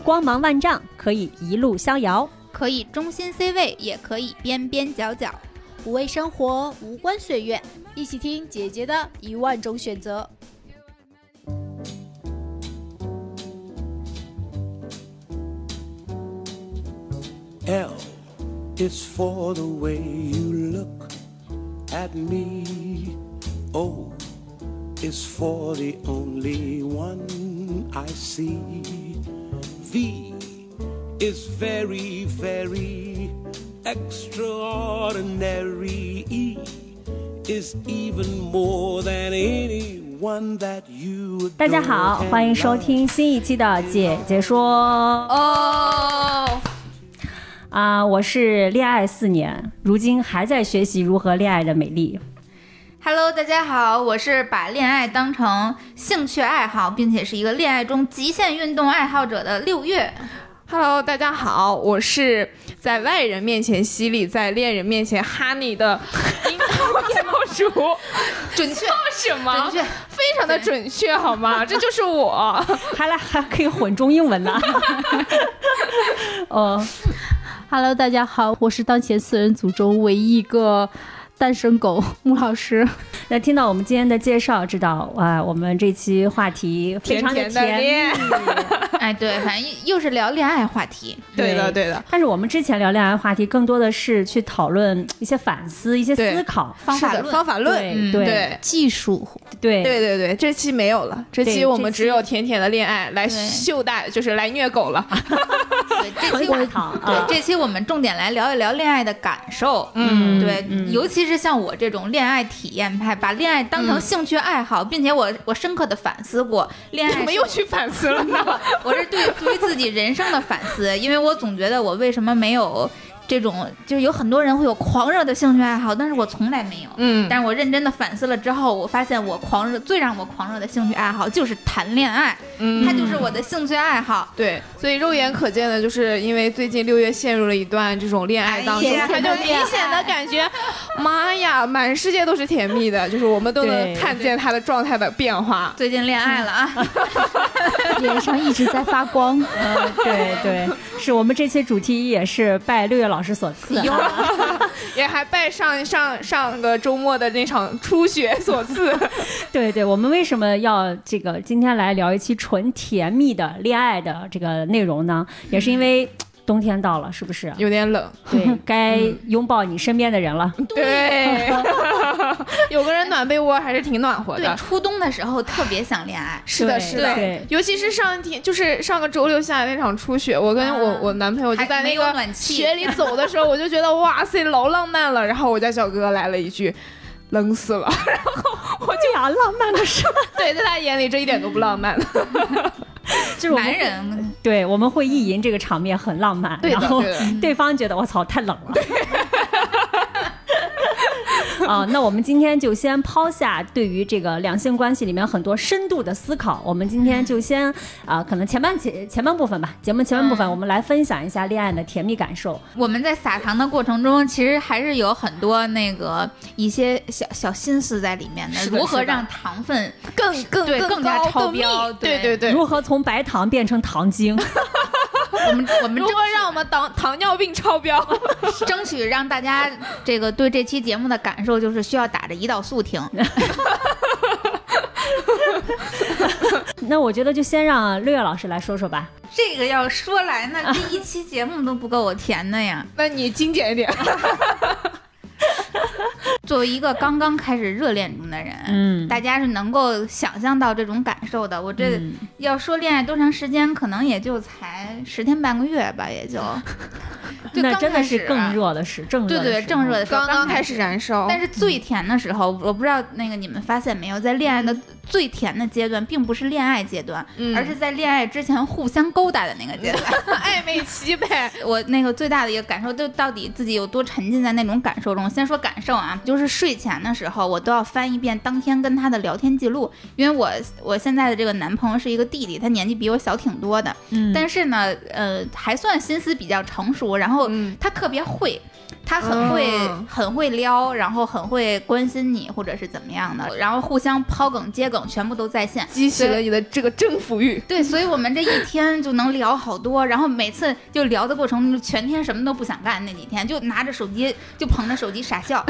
光芒万丈，可以一路逍遥，可以中心 C 位，也可以边边角角。不为生活，无关岁月，一起听姐姐的一万种选择。L is for the way you look at me. O is for the only one I see. V is very, very extraordinary. E is even more than anyone that you 大家好，欢迎收听新一期的《姐姐说》哦，啊、我是恋爱四年，如今还在学习如何恋爱的美丽。Hello，大家好，我是把恋爱当成兴趣爱好，并且是一个恋爱中极限运动爱好者的六月。Hello，大家好，我是在外人面前犀利，在恋人面前哈尼的樱桃教主，准确，什么？准确，非常的准确，好吗？这就是我。还来还可以混中英文呢。哦，Hello，大家好，我是当前四人组中唯一一个单身狗 穆老师。那听到我们今天的介绍，知道啊，我们这期话题非常的甜甜的甜恋蜜。哎，对，反正又是聊恋爱话题。对的，对的，但是我们之前聊恋爱话题，更多的是去讨论一些反思、一些思考。方法论方法论，对嗯对对。技术对对对对，这期没有了，这期我们只有甜甜的恋爱来秀大，就是来虐狗了。对，这期我对这期我们重点来聊一聊恋爱的感受。嗯对，尤其是像我这种恋爱体验派，把恋爱当成兴趣爱好，并且我我深刻的反思过恋爱。怎么又去反思了呢？我是对对于自己人生的反思，因为我总觉得我为什么没有这种，就是有很多人会有狂热的兴趣爱好，但是我从来没有。嗯。但是我认真的反思了之后，我发现我狂热最让我狂热的兴趣爱好就是谈恋爱，嗯。它就是我的兴趣爱好。对，所以肉眼可见的，就是因为最近六月陷入了一段这种恋爱当中，哎他就明显的感觉，妈呀，满世界都是甜蜜的，就是我们都能看见他的状态的变化。最近恋爱了啊，脸上一直在发光。嗯，对对，是我们这期主题也是拜六月老师所赐。也还拜上上上个周末的那场初雪所赐。对对，我们为什么要这个今天来聊一期纯甜蜜的恋爱的这个内容呢？也是因为冬天到了，是不是？有点冷，对，该拥抱你身边的人了。对，有个人暖被窝还是挺暖和的对，初冬的时候特别想恋爱。是的，是的对，尤其是上一天，就是上个周六下的那场初雪，我跟我、啊我男朋友就在那个雪里走的时候，我就觉得哇塞，老浪漫了。然后我家小哥哥来了一句。冷死了，然后我就呀，浪漫的事，对，在他眼里这一点都不浪漫。就是男人对，我们会意淫这个场面很浪漫，对然后对方觉得我操太冷了。啊，那我们今天就先抛下对于这个两性关系里面很多深度的思考，我们今天就先啊、可能前半前前半部分吧，节目前半部分嗯我们来分享一下恋爱的甜蜜感受。我们在撒糖的过程中，其实还是有很多那个一些小小心思在里面的，如何让糖分更更对更加超高更密标对对对对。如何从白糖变成糖精？我们我们争如何让我们糖糖尿病超标？争取让大家这个对这期节目的感受就是需要打着胰岛素听。那我觉得就先让六月老师来说说吧。这个要说来呢，这一期节目都不够我填的呀。那你精简一点。作为一个刚刚开始热恋中的人，嗯大家是能够想象到这种感受的。我这嗯要说恋爱多长时间，可能也就才十天半个月吧，也就。就那刚真的是开始啊更热的是正热对对，正热的时候刚刚开始始燃烧，但是最甜的时候，我不知道那个你们发现没有，在恋爱的最甜的阶段，并不是恋爱阶段，嗯而是在恋爱之前互相勾搭的那个阶段。暧昧期呗。我那个最大的一个感受，就到底自己有多沉浸在那种感受中。先说感受啊，就是睡前的时候，我都要翻一遍当天跟他的聊天记录，因为我我现在的这个男朋友是一个弟弟，他年纪比我小挺多的，嗯但是呢，呃，还算心思比较成熟，然后嗯他特别会。他很会、嗯。很会撩，然后很会关心你，或者是怎么样的，然后互相抛梗接梗，全部都在线，激起了你的这个征服欲。对，所以我们这一天就能聊好多，然后每次就聊的过程中，全天什么都不想干，那几天就拿着手机，就捧着手机傻笑，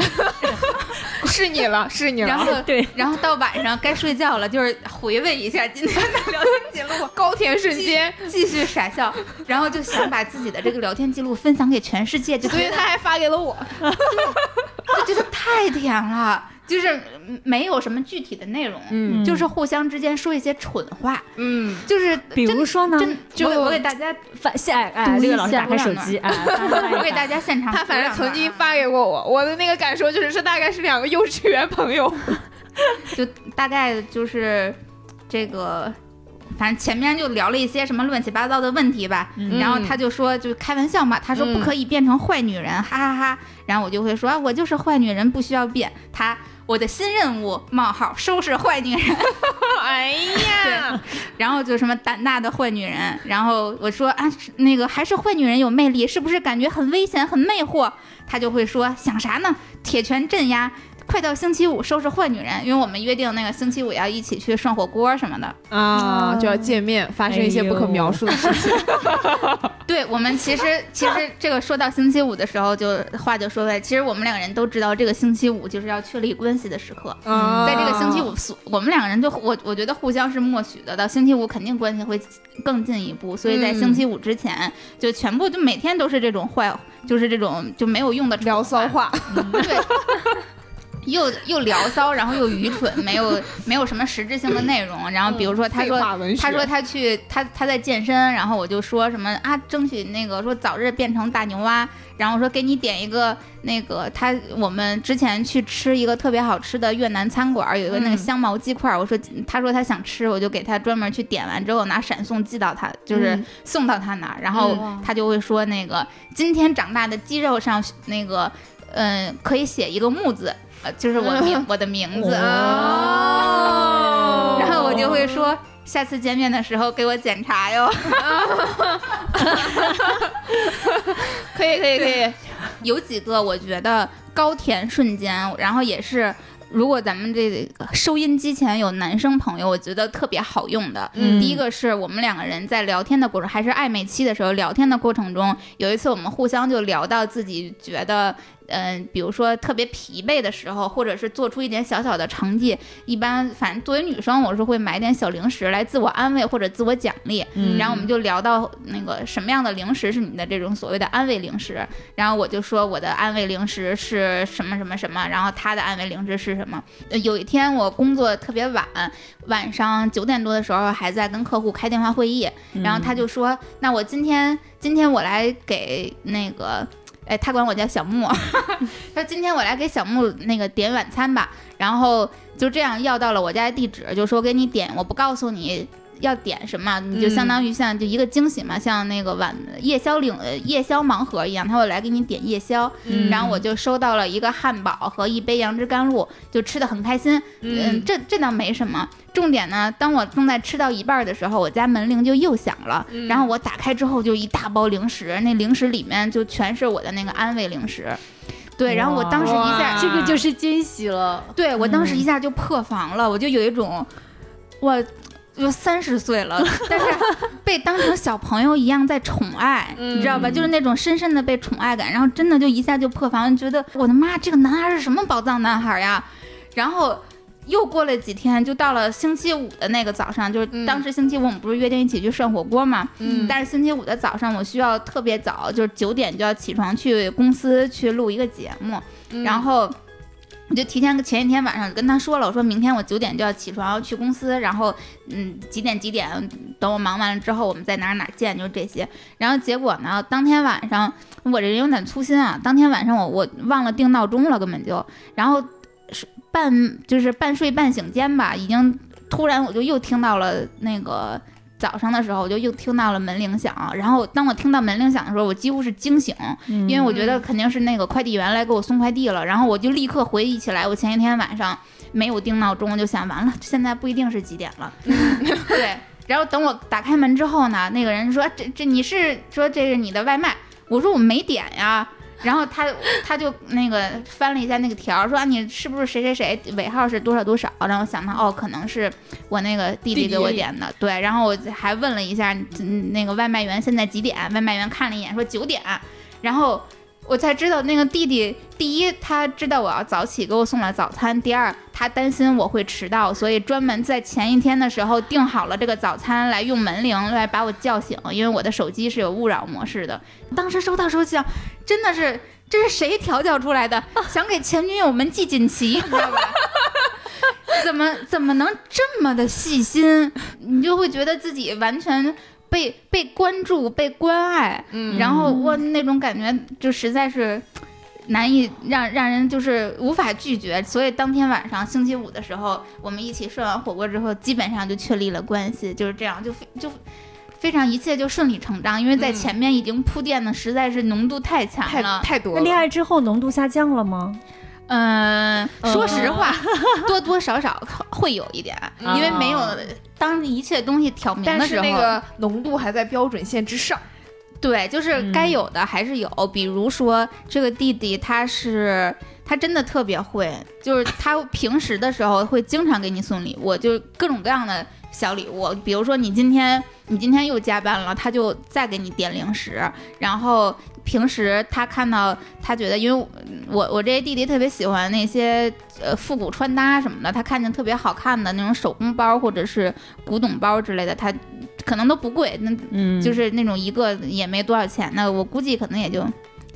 是你了，是你了。然后 对，然后到晚上该睡觉了，就是回味一下今天的聊天记录，高甜瞬间，继续傻笑，然后就想把自己的这个聊天记录分享给全世界，就所以他还发给了我。就觉得太甜了，就是嗯没有什么具体的内容，嗯。就是互相之间说一些蠢话，嗯，就是比如说呢，就我给大家发现哎，读一绿老师打开手机，我给大家家现场他反正曾经发给过我，我的那个感受就是，这大概是两个幼稚园朋友。就大概就是这个，反正前面就聊了一些什么乱七八糟的问题吧。然后他就说，就开玩笑嘛，他说嗯不可以变成坏女人，哈哈哈然后我就会说，啊我就是坏女人，不需要变。他我的新任务冒号收拾坏女人，哎呀，然后就什么胆大的坏女人。然后我说啊，那个还是坏女人有魅力，是不是感觉很危险、很魅惑？他就会说想啥呢？铁拳镇压。快到星期五收拾坏女人，因为我们约定那个星期五要一起去涮火锅什么的。啊，就要见面，发生一些不可描述的事情。对我们其实其实这个说到星期五的时候就，话就说回来，其实我们两个人都知道，这个星期五就是要确立关系的时刻。嗯在这个星期五，所我们两个人就我我觉得互相是默许的，到星期五肯定关系会更进一步，所以在嗯星期五之前，就全部就每天都是这种坏，就是这种就没有用的聊骚话，话，对。又又聊骚，然后又愚蠢，没有没有什么实质性的内容。然后比如说，他说他说他去他他在健身，然后我就说什么啊，争取那个说早日变成大牛蛙。然后我说给你点一个那个他我们之前去吃一个特别好吃的越南餐馆，有一个那个嗯香茅鸡块。我说他说他想吃，我就给他专门去点完之后拿闪送寄到他，就是嗯送到他那儿。然后他就会说那个今天长大的肌肉上那个嗯、可以写一个木字。呃，就是我名 我的名字，哦然后我就会说，下次见面的时候给我检查哟。可以可以可以，有几个我觉得高甜瞬间，然后也是。如果咱们这个收音机前有男生朋友，我觉得特别好用的。嗯第一个是我们两个人在聊天的过程，还是暧昧期的时候，聊天的过程中，有一次我们互相就聊到自己觉得，嗯、比如说特别疲惫的时候，或者是做出一点小小的成绩，一般反正作为女生，我是会买点小零食来自我安慰或者自我奖励。嗯然后我们就聊到那个什么样的零食是你的这种所谓的安慰零食，然后我就说我的安慰零食是什么什么什么，然后他的安慰零食是什么。呃有一天我工作特别晚，晚上九点多的时候还在跟客户开电话会议，然后他就说，那我今天今天我来给那个。哎，他管我叫小木，他说今天我来给小木那个点晚餐吧，然后就这样要到了我家地址，就说给你点，我不告诉你要点什么，你就相当于像就一个惊喜嘛，像那个晚夜宵领呃夜宵盲盒一样，他会来给你点夜宵，嗯然后我就收到了一个汉堡和一杯杨枝甘露，就吃的很开心。嗯，这这倒没什么。重点呢，当我正在吃到一半儿的时候，我家门铃就又响了，嗯然后我打开之后就一大包零食，那零食里面就全是我的那个安慰零食。对，然后我当时一下这个就是惊喜了。对我当时一下就破防了，我就有一种，我就三十岁了，但是被当成小朋友一样在宠爱，嗯你知道吧？就是那种深深的被宠爱感，然后真的就一下就破防，觉得我的妈，这个男孩是什么宝藏男孩呀？然后。又过了几天，就到了星期五的那个早上，就是嗯当时星期五我们不是约定一起去涮火锅嘛？嗯但是星期五的早上我需要特别早，就是九点就要起床去公司去录一个节目，嗯然后我就提前前一天晚上跟他说了，我说明天我九点就要起床去公司，然后嗯几点几点等我忙完了之后我们在哪哪见，就这些。然后结果呢，当天晚上我这人有点粗心啊，当天晚上我我忘了定闹钟了，根本就，然后半就是半睡半醒间吧，已经突然我就又听到了那个。早上的时候，我就又听到了门铃响，然后当我听到门铃响的时候，我几乎是惊醒，因为我觉得肯定是那个快递员来给我送快递了，然后我就立刻回忆起来，我前一天晚上没有定闹钟，我就想完了，现在不一定是几点了。对，然后等我打开门之后呢，那个人说这这你是说这是你的外卖？我说我没点呀。然后他他就那个翻了一下那个条，说啊你是不是谁谁谁尾号是多少多少？然后想到哦，可能是我那个弟弟给我点的，对。然后我还问了一下嗯那个外卖员现在几点？外卖员看了一眼说九点，然后。我才知道那个弟弟，第一他知道我要早起给我送了早餐，第二他担心我会迟到，所以专门在前一天的时候订好了这个早餐，来用门铃来把我叫醒，因为我的手机是有勿扰模式的。当时收到时候想，真的是这是谁调教出来的？想给前女友们系锦旗，你知道吧？怎么怎么能这么的细心？你就会觉得自己完全。被被关注、被关爱，嗯然后我那种感觉就实在是难以让让人就是无法拒绝，所以当天晚上星期五的时候，我们一起涮完火锅之后，基本上就确立了关系，就是这样，就非就非常一切就顺理成章，因为在嗯前面已经铺垫的实在是浓度太强太了。太多了。那恋爱之后浓度下降了吗？嗯，说实话，多多少少会有一点，嗯因为没有当一切东西挑明的时候，是那个浓度还在标准线之上。对，就是该有的还是有。比如说这个弟弟，他是他真的特别会，就是他平时的时候会经常给你送礼我，就各种各样的小礼物。比如说你今天你今天又加班了，他就再给你点零食。然后平时他看到他觉得，因为我我这些弟弟特别喜欢那些呃复古穿搭什么的，他看见特别好看的那种手工包或者是古董包之类的，他可能都不贵，那嗯就是那种一个也没多少钱的，我估计可能也就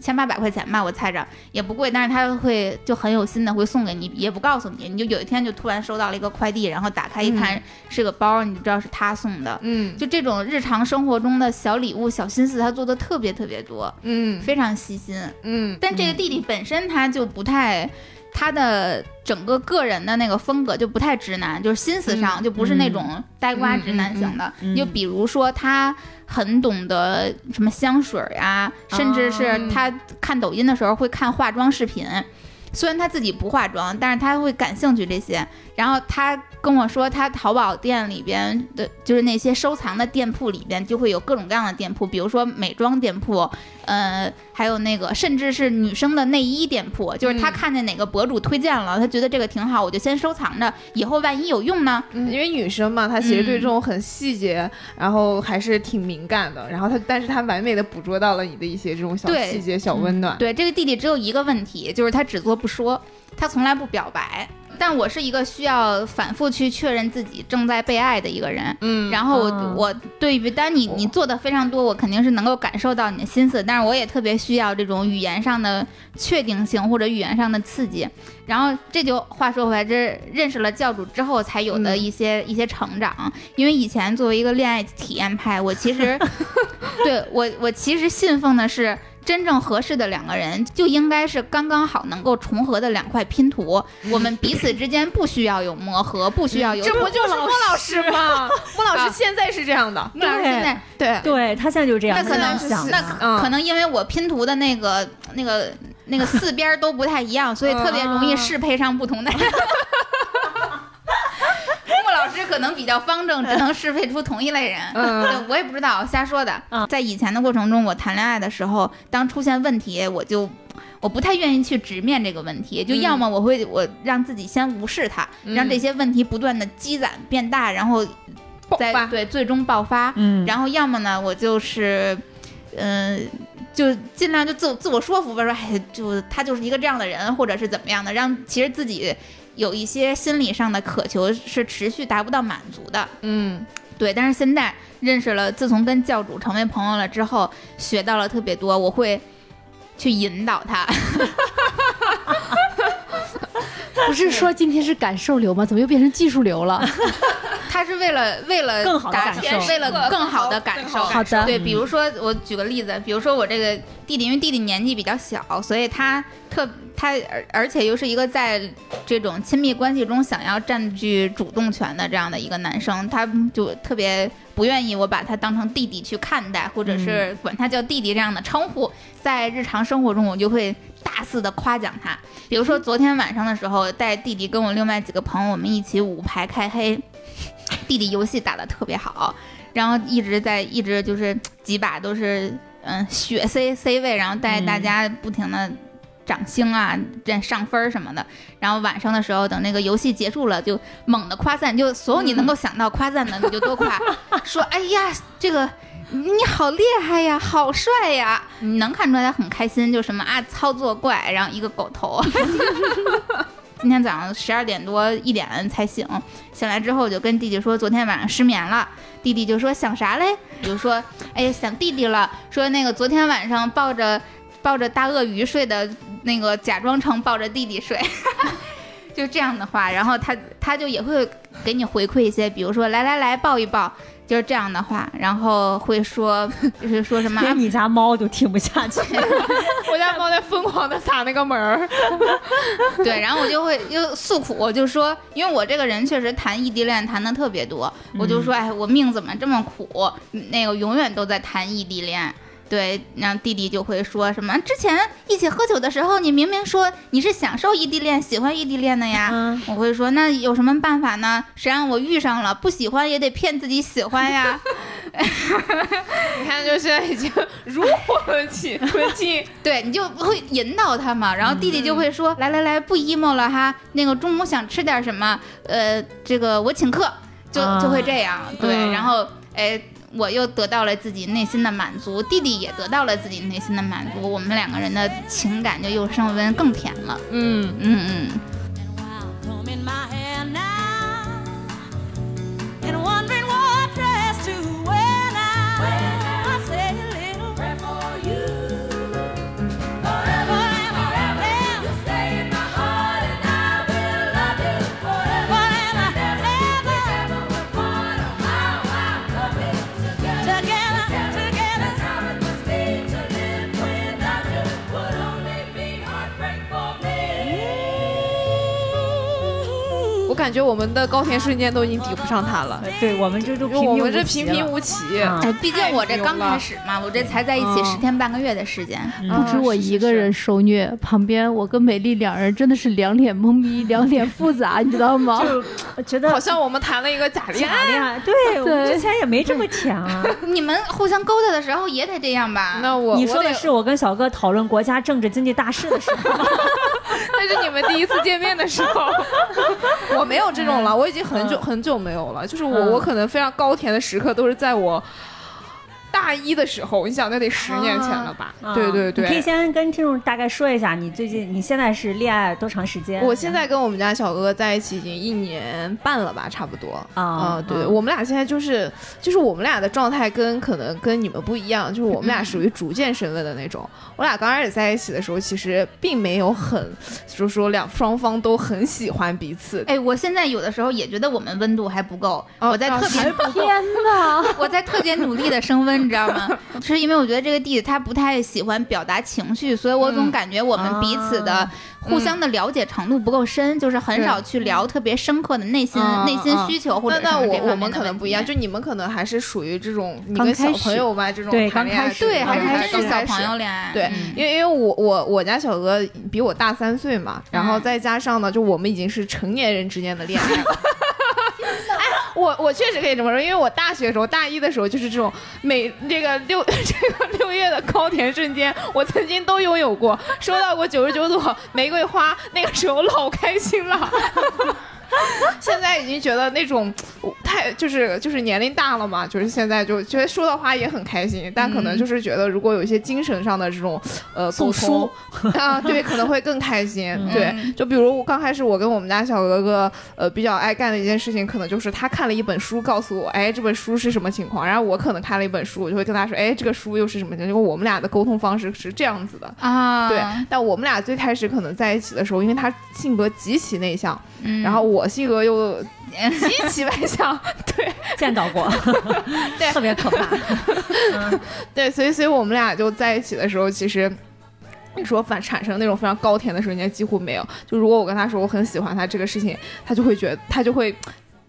千八百块钱吧，我猜着也不贵，但是他会就很有心的会送给你，也不告诉你，你就有一天就突然收到了一个快递，然后打开一看是个包，你就知道是他送的。嗯就这种日常生活中的小礼物、小心思，他做的特别特别多，嗯非常细心。嗯但这个弟弟本身他就不太，他的整个个人的那个风格就不太直男，就是心思上嗯就不是那种呆瓜直男型的。就比如说他很懂得什么香水呀，甚至是哦他看抖音的时候会看化妆视频。虽然他自己不化妆，但是他会感兴趣这些。然后他跟我说，他淘宝店里边的，就是那些收藏的店铺里边，就会有各种各样的店铺，比如说美妆店铺，呃，还有那个甚至是女生的内衣店铺，就是他嗯看见哪个博主推荐了，他觉得这个挺好，我就先收藏着，以后万一有用呢？嗯，因为女生嘛，她其实对嗯这种很细节，然后还是挺敏感的。然后她，但是她完美的捕捉到了你的一些这种小细节、小温暖。对，这个弟弟只有一个问题，就是他只做不说，他从来不表白。但我是一个需要反复去确认自己正在被爱的一个人，嗯，然后我、嗯我对于，当你你做的非常多，我肯定是能够感受到你的心思，但是我也特别需要这种语言上的确定性或者语言上的刺激。然后这就话说回来，这认识了教主之后才有的嗯一些、一些成长。因为以前作为一个恋爱体验派，我其实 对我我其实信奉的是。真正合适的两个人就应该是刚刚好能够重合的两块拼图，我们彼此之间不需要有磨合，不需要有这不就是莫老师吗？莫老啊。师现在是这样的。莫老师现在对，对他现在就这样，那可能那可能因为我拼图的那个那个那个四边都不太一样，所以特别容易适配上不同的人。穆老师可能比较方正，只能适配出同一类人。嗯我也不知道，瞎说的嗯。在以前的过程中，我谈恋爱的时候，当出现问题，我就我不太愿意去直面这个问题，就嗯要么我会我让自己先无视它，嗯让这些问题不断的积攒变大，然后再爆发。对最终爆发。嗯，然后要么呢，我就是，嗯、就尽量就自自我说服吧，说哎，就他就是一个这样的人，或者是怎么样的，让其实自己有一些心理上的渴求是持续达不到满足的。嗯对，但是现在认识了，自从跟教主成为朋友了之后，学到了特别多，我会去引导他。不是说今天是感受流吗？怎么又变成技术流了？他是为了为了更好的达感受为了更好的感受。好的对，比如说我举个例子，比如说我这个弟弟，因为弟弟年纪比较小，所以他特他而而且又是一个在这种亲密关系中想要占据主动权的这样的一个男生，他就特别不愿意我把他当成弟弟去看待，或者是管他叫弟弟这样的称呼。在日常生活中，我就会大肆的夸奖他。比如说昨天晚上的时候，带弟弟跟我另外几个朋友，我们一起五排开黑，弟弟游戏打得特别好，然后一直在一直就是几把都是嗯血 C C 位，然后带大家不停的涨星啊、这上分什么的。然后晚上的时候，等那个游戏结束了，就猛的夸赞，就所有你能够想到夸赞的，你就多夸，说哎呀这个。你好厉害呀，好帅呀！你能看出来他很开心，就什么啊操作怪，然后一个狗头。今天早上十二点多一点才醒，醒来之后就跟弟弟说昨天晚上失眠了。弟弟就说想啥嘞？我就说哎呀想弟弟了。说那个昨天晚上抱着抱着大鳄鱼睡的那个假装成抱着弟弟睡，就这样的话，然后他他就也会给你回馈一些，比如说来来来抱一抱，就是这样的话，然后会说 就是说什么啊连你家猫都听不下去。我家猫在疯狂的撒那个门儿，对，然后我就会又诉苦，我就说，因为我这个人确实谈异地恋谈的特别多，我就说，哎，我命怎么这么苦？那个永远都在谈异地恋。对，然后弟弟就会说什么？之前一起喝酒的时候，你明明说你是享受异地恋、喜欢异地恋的呀。嗯我会说，那有什么办法呢？谁让我遇上了，不喜欢也得骗自己喜欢呀。你看，就现在已经如火起纯青。对你就会引导他嘛，然后弟弟就会说：“来来来，不 emo 了哈，那个中午想吃点什么？呃，这个我请客。”就啊就会这样，对，嗯然后哎，我又得到了自己内心的满足，弟弟也得到了自己内心的满足，我们两个人的情感就又升温，更甜了。嗯，嗯嗯。感觉我们的高甜瞬间都已经抵不上他了，对我们这都因为我们这平平平无奇。嗯哎，毕竟我这刚开始嘛，我这才在一起嗯十天半个月的时间。不止我一个人受虐，旁边我跟美丽两人真的是两脸懵逼，两脸复杂，你知道吗？就我觉得好像我们谈了一个假恋爱。假恋爱，对 我们之前也没这么甜啊。你们互相勾搭的时候也得这样吧？那我你说的是我跟小哥讨论国家政治经济大事的时候吗？那是你们第一次见面的时候，我没有这种了，我已经很久很久没有了。就是我，嗯。我可能非常高甜的时刻都是在我大一的时候，你想那得十年前了吧？啊对对你可以。先跟听众大概说一下，你最近你现在是恋爱多长时间？我现在跟我们家小哥哥在一起已经一年半了吧，差不多啊对，啊我们俩现在就是就是我们俩的状态跟可能跟你们不一样，就是我们俩属于逐渐升温的那种。我俩刚开始在一起的时候，其实并没有很，就是说两双方都很喜欢彼此。哎，我现在有的时候也觉得我们温度还不够，哦我在特别天哪！我在特别努力的升温，你知道吗？是因为我觉得这个弟弟他不太喜欢表达情绪，所以我总嗯感觉我们彼此的啊互相的了解程度不够深，就是很少去聊特别深刻的内心嗯内心嗯需求或者那我我们可能不一样，就你们可能还是属于这种你刚跟小朋友吧这种对谈恋爱刚开始对，还是开始真是小朋友恋爱。对，嗯因为因为我我我家小哥比我大三岁嘛，然后嗯再加上呢，就我们已经是成年人之间的恋爱了。我我确实可以这么说，因为我大学的时候，大一的时候就是这种每这个六 这个六月的高甜瞬间，我曾经都拥有过，收到过九十九朵玫瑰花，那个时候老开心了。现在已经觉得那种太就是就是年龄大了嘛，就是现在就觉得说的话也很开心，但可能就是觉得如果有一些精神上的这种呃送沟通啊，对，可能会更开心。对，嗯就比如我刚开始我跟我们家小哥哥呃比较爱干的一件事情，可能就是他看了一本书，告诉我，哎，这本书是什么情况，然后我可能看了一本书，我就会跟他说，哎，这个书又是什么情况？因为我们俩的沟通方式是这样子的。啊，对，但我们俩最开始可能在一起的时候，因为他性格极其内向，嗯然后我性格又极其外向，对 见到过，对特别可怕。对，所以所以我们俩就在一起的时候，其实。你说反产生那种非常高甜的瞬间几乎没有。就如果我跟他说我很喜欢他这个事情，他就会觉得他就会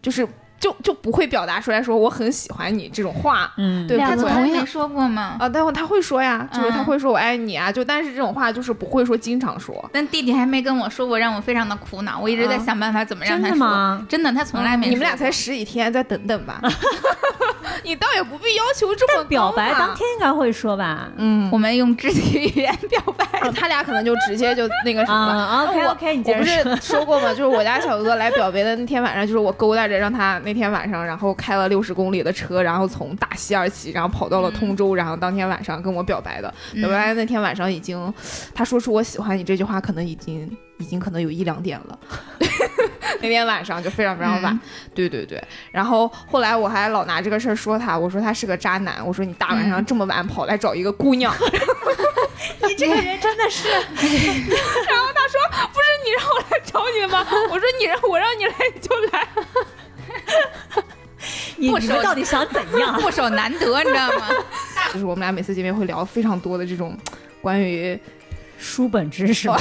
就是就就不会表达出来说我很喜欢你这种话，嗯，对，两不会个同样从来没说过吗？啊，但会他会说呀，就是他嗯会说我爱你啊，就但是这种话就是不会说经常说。但弟弟还没跟我说过，让我非常的苦恼。我一直在啊想办法怎么让他说。的吗？真的，他从来没。你们俩才十几天，再等等吧。你倒也不必要求这么表白当天应该会说吧？嗯，我们用肢体语言表白。啊他俩可能就直接就那个什么了。啊，OK 我 OK，你我不接着说。是 说过吗？就是我家小哥来表白的那天晚上，就是我勾搭着让他那天晚上，然后开了六十公里的车，然后从大西二旗，然后跑到了通州，然后当天晚上跟我表白的。表白那天晚上已经，他说出我喜欢你这句话，可能已经已经可能有一两点了。那天晚上就非常非常晚，嗯对对对。然后后来我还老拿这个事儿说他，我说他是个渣男，我说你大晚上这么晚跑来找一个姑娘，你这个人真的是，然后他说：“不是你让我来找你的吗？”我说：“你让我让你来你就来。你不熟你们到底想怎样？握手难得，你知道吗？” 就是我们俩每次见面会聊非常多的这种关于，书本知识吧？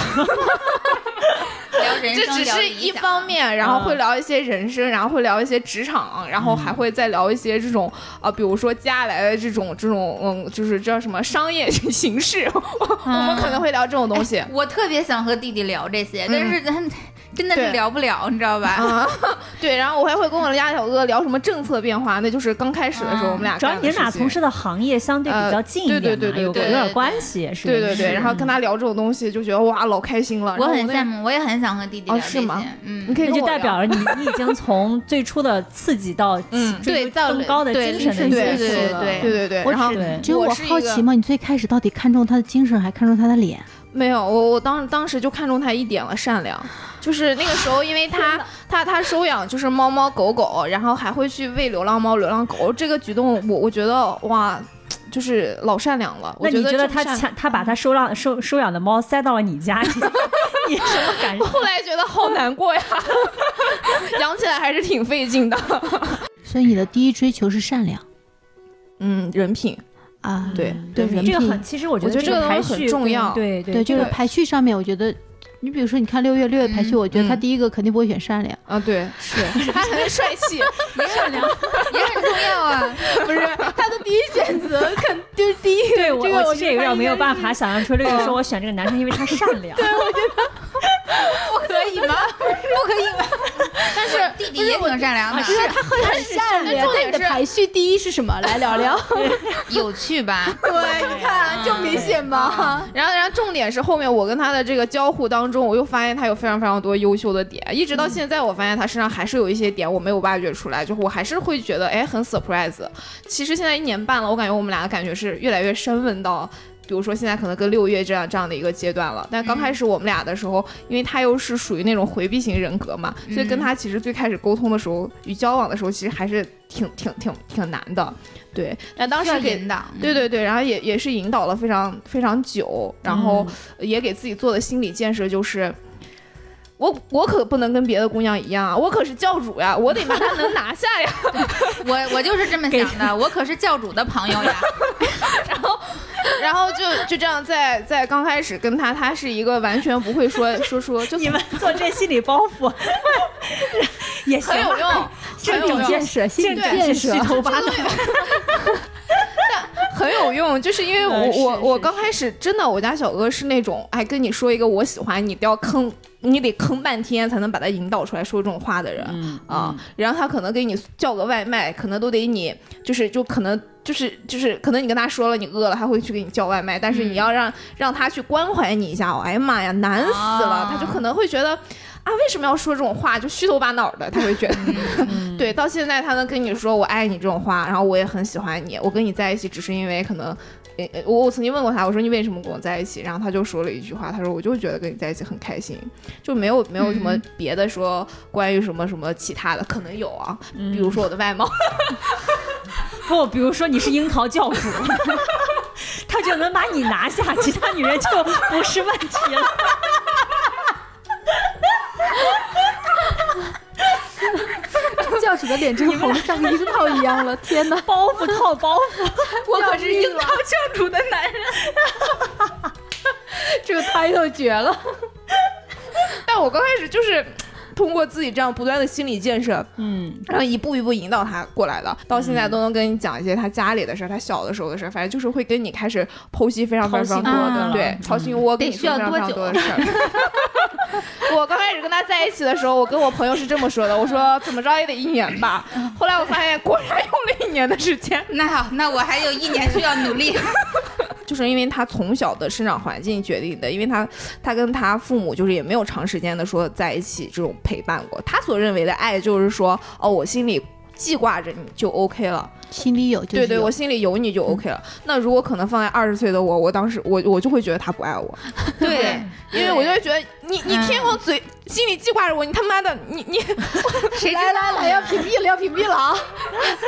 聊人生，这只是一方。面，然后会聊一些人生，然后会聊一些职场，然后还会再聊一些这种啊、比如说接下来的这种这种嗯，就是叫什么商业形式，我们可能会聊这种东西。我特别想和弟弟聊这些，但是咱真的是聊不了，你知道吧？啊，对，然后我还会跟我家小哥聊什么政策变化，那就是刚开始的时候我们俩主要你们俩从事的行业相对比较近一点嘛，呃对对对对有对对有点关系，是对对对，然后跟他聊这种东西，就觉得哇，老开心了。我很羡慕，我也很想和弟弟哦聊这些。是吗？嗯。你，可以那就代表了你，你已经从最初的刺激到嗯。追求对到更高的精神的对元素了。对对对。对对，我然后只有我好奇嘛，你最开始到底看中他的精神，还看中他的脸？没有我我当当时就看中他一点了，善良。就是那个时候，因为他 他他收养就是猫猫狗狗，然后还会去喂流浪猫、流浪狗，这个举动我我觉得哇，就是老善良了。我那你觉得他他把他收养收收养的猫塞到了你家，里 你什么感受？后来觉得好难过呀，养起来还是挺费劲的。所以你的第一追求是善良嗯，人品，啊，对对人品这个很，其实我觉得这这个排序很重要对对对，就是排序上面，我觉得。你比如说，你看六月六月排序，嗯我觉得他嗯第一个肯定不会选善良，啊，对，是他很帅气，善良。也很重要啊。不是他的第一选择，肯就是第一个。对我这个我其实也有点没有办法。想象出六月说我选这个男生，因为他善良。不可以吗？不可以吗？但是弟弟也挺善良的，是他会很善良。重点是排序第一是什么？来聊聊。有趣吧？对，你看就明显吧。然后，然后重点是后面我跟他的这个交互当中，我又发现他有非常非常多优秀的点，一直到现在，我发现他身上还是有一些点我没有挖掘出来，就是我还是会觉得哎很 surprise。其实现在一年半了，我感觉我们俩的感觉是越来越升温到。比如说现在可能跟六月这样这样的一个阶段了，但刚开始我们俩的时候，因为他又是属于那种回避型人格嘛，所以跟他其实最开始沟通的时候与交往的时候，其实还是挺挺挺挺难的。对，但当时给引导。对对对，然后也也是引导了非常非常久，然后也给自己做的心理建设就是。我我可不能跟别的姑娘一样啊！我可是教主呀，我得把她能拿下呀。我我就是这么想的，我可是教主的朋友呀。然后就就这样在在刚开始跟他，他是一个完全不会说说说，就你们做这心理包袱 也行很有用，很有用，建设，心理建设虚。头巴脑。很有用，就是因为我、嗯我我刚开始真的，我家小哥是那种，哎，跟你说一个我喜欢你，都要坑，你得坑半天才能把他引导出来说这种话的人。嗯啊，然后他可能给你叫个外卖，可能都得你就是就可能就是就是可能你跟他说了你饿了，他会去给你叫外卖，但是你要让、让他去关怀你一下，哎呀妈呀，难死了，啊他就可能会觉得。啊，为什么要说这种话？就虚头巴脑的，他会觉得。对，到现在他能跟你说“我爱你”这种话，然后我也很喜欢你，我跟你在一起只是因为可能，我我曾经问过他，我说你为什么跟我在一起？然后他就说了一句话，他说我就觉得跟你在一起很开心，就没有没有什么别的说关于什么什么其他的，可能有啊，比如说我的外貌，不，比如说你是樱桃教主，他就能把你拿下，其他女人就不是问题了。教主的脸真红的像个樱桃一样了，天哪！包袱套包袱，我可是樱桃教主的男人。这个 title 绝了。但我刚开始就是通过自己这样不断的心理建设，嗯，然后一步一步引导他过来的，到现在都能跟你讲一些他家里的事儿，他小的时候的事儿，反正就是会跟你开始剖析非常非常非常多的，对了，掏心窝跟你说非常非常需要多久多的事儿。我刚开始跟他在一起的时候，我跟我朋友是这么说的，我说怎么着也得一年吧。后来我发现果然用了一年的时间，那好，那我还有一年需要努力。就是因为他从小的生长环境决定的，因为他他跟他父母就是也没有长时间的说在一起这种陪伴过，他所认为的爱就是说哦，我心里记挂着你就 OK 了。心里有就对对，我心里有你就 OK 了。那如果可能放在二十岁的我，我当时我我就会觉得他不爱我，对，因为我就会觉得你你天天往嘴心里记挂着我，你他妈的你你 谁知来来来，要屏蔽了，要屏蔽了啊！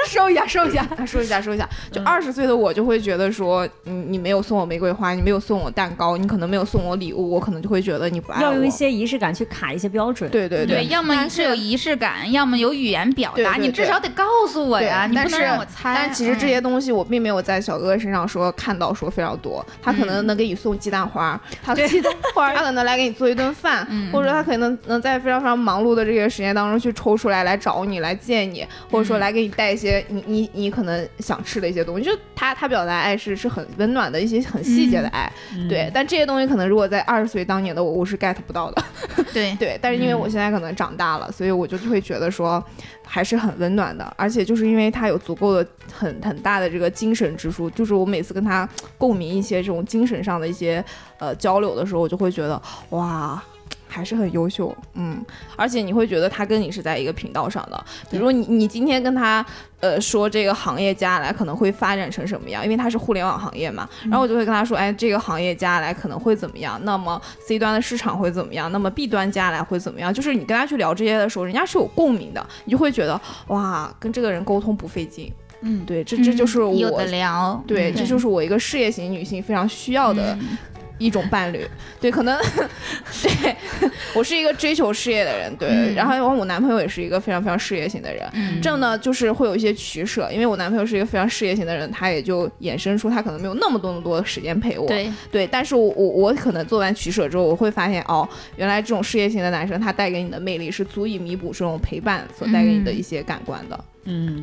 收一下，收一下。啊说一下收一下，就二十岁的我就会觉得说，你你没有送我玫瑰花，你没有送我蛋糕，你可能没有送我礼物，我可能就会觉得你不爱我。要用一些仪式感去卡一些标准。对对对，要么是有仪式感，要么有语言表达，对对你至少得告诉我呀，但是你不能让我猜。但其实这些东西我并没有在小哥哥身上说看到说非常多，他可能能给你送鸡蛋花，他鸡蛋花，他可能来给你做一顿饭，嗯或者说他可能能在非常非常忙碌的这个时间当中去抽出来来找你来见你，或者说来给你带一些你你你可能想吃的一些东西，就他他表达爱是是很温暖的一些很细节的爱，嗯对，但这些东西可能如果在二十岁当年的我我是 get 不到的。对。对，但是因为我现在可能长大了，所以我就会觉得说还是很温暖的，而且就是因为他有足够的很很大的这个精神支柱，就是我每次跟他共鸣一些这种精神上的一些呃交流的时候，我就会觉得哇。还是很优秀，嗯，而且你会觉得他跟你是在一个频道上的。比如你你今天跟他呃说这个行业接下来可能会发展成什么样，因为他是互联网行业嘛，然后我就会跟他说，哎，这个行业接下来可能会怎么样？那么 C 端的市场会怎么样？那么 B 端接下来会怎么样？就是你跟他去聊这些的时候，人家是有共鸣的，你就会觉得哇，跟这个人沟通不费劲。嗯，对，这这就是我、嗯有的聊，对，嗯。这就是我一个事业型女性非常需要的嗯一种伴侣。对，可能 对我是一个追求事业的人，对，嗯然后我男朋友也是一个非常非常事业型的人。嗯这样呢，就是会有一些取舍，因为我男朋友是一个非常事业型的人，他也就衍生出他可能没有那么多那么多的时间陪我。对，对，但是我我我可能做完取舍之后，我会发现哦，原来这种事业型的男生，他带给你的魅力是足以弥补这种陪伴所带给你的一些感官的。嗯，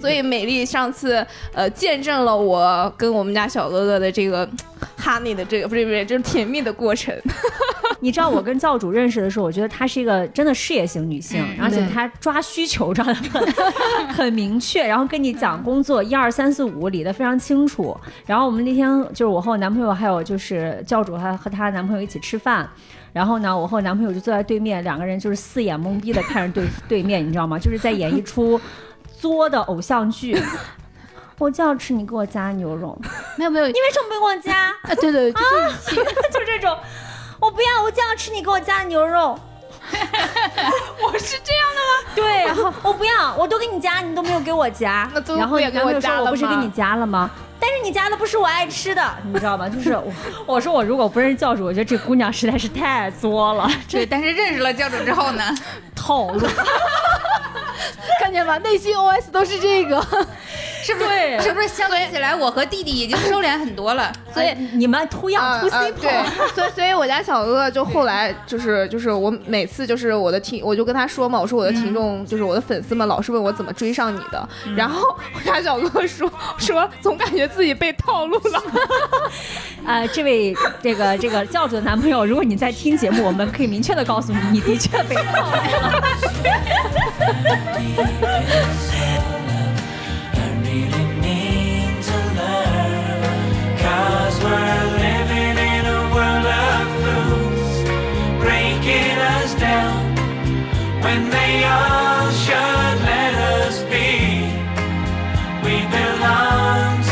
所以美丽上次呃见证了我跟我们家小哥哥的这个哈尼的这个不是不是，就是甜蜜的过程。你知道我跟教主认识的时候，我觉得她是一个真的事业型女性，嗯而且她抓需求抓的很 很明确，然后跟你讲工作一二三四五理得非常清楚。然后我们那天就是我和我男朋友还有就是教主还和她男朋友一起吃饭。然后呢，我和我男朋友就坐在对面，两个人就是四眼懵逼的看着对 对面，你知道吗？就是在演一出作的偶像剧。我就要吃你给我加牛肉，没有没有，你为什么不给我加？啊，对对，就是 就这种，我不要，我就要吃你给我加的牛肉。我是这样的吗？对，然后我不要，我都给你加，你都没有给我加。那最后然后不也给我你男朋友说我不是给你加了吗？但是你加的不是我爱吃的，你知道吗？就是 我，我说我如果不认识教主，我觉得这姑娘实在是太作了，对，但是认识了教主之后呢，套路。看见吧，内心 OS 都是这个。是不是？是不是相比起来，我和弟弟已经收敛很多了？所以你们图样图啊 C 对，所以所以我家小哥哥就后来就是就是我每次就是我的听，我就跟他说嘛，我说我的听众就是我的粉丝们老是问我怎么追上你的，然后我家小哥哥说说总感觉自己被套路了。呃，这位这个这个教主的男朋友，如果你在听节目，我们可以明确的告诉你，你的确被套路了。I really need to learn. Cause we're living in a world of fools, breaking us down when they all should let us be. We belong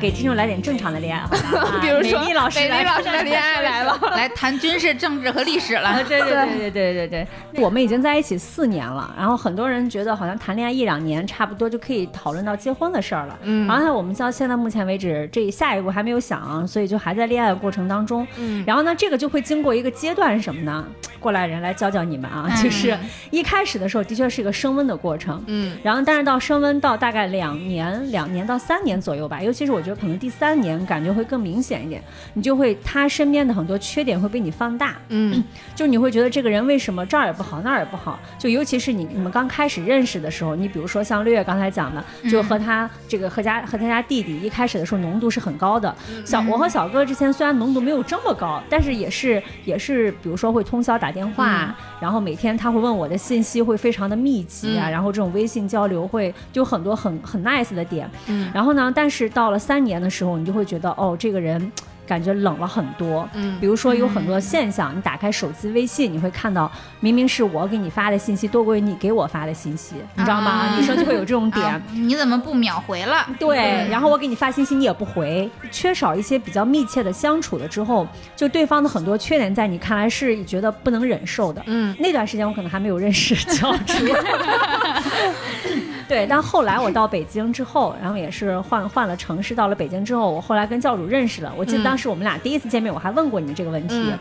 给听众来点正常的恋爱，比如说美丽老师来，美丽老师的恋爱来了。来谈军事、政治和历史啊，了。对对对对对对对，我们已经在一起四年了，然后很多人觉得好像谈恋爱一两年差不多就可以讨论到结婚的事儿了，嗯，然后，我们到现在目前为止，这下一步还没有想，所以就还在恋爱的过程当中，嗯，然后呢，这个就会经过一个阶段是什么呢？过来人来教教你们啊，就是一开始的时候的确是一个升温的过程，嗯，然后但是到升温到大概两年、两年到三年左右吧，尤其是我觉得可能第三年感觉会更明显一点，你就会他身边的很多缺点会被你放大，嗯，就你会觉得这个人为什么这儿也不好那儿也不好，就尤其是你你们刚开始认识的时候，你比如说像六月刚才讲的，就和他这个和家和他家弟弟一开始的时候浓度是很高的，小我和小哥之前虽然浓度没有这么高，但是也是也是比如说会通宵打电话，然后每天他会问我的信息会非常的密集啊，然后这种微信交流会就很多很很 nice 的点，然后呢，但是到了三年的时候，你就会觉得哦，这个人。感觉冷了很多，嗯比如说有很多现象，你打开手机微信，你会看到明明是我给你发的信息多过于你给我发的信息，你知道吗？啊女生就会有这种点，啊你怎么不秒回了？对，然后我给你发信息你也不回，缺少一些比较密切的相处了之后，就对方的很多缺点在你看来是觉得不能忍受的。嗯，那段时间我可能还没有认识教主。对，但后来我到北京之后，然后也是换换了城市，到了北京之后，我后来跟教主认识了。我记得当时我们俩第一次见面，我还问过你这个问题，嗯。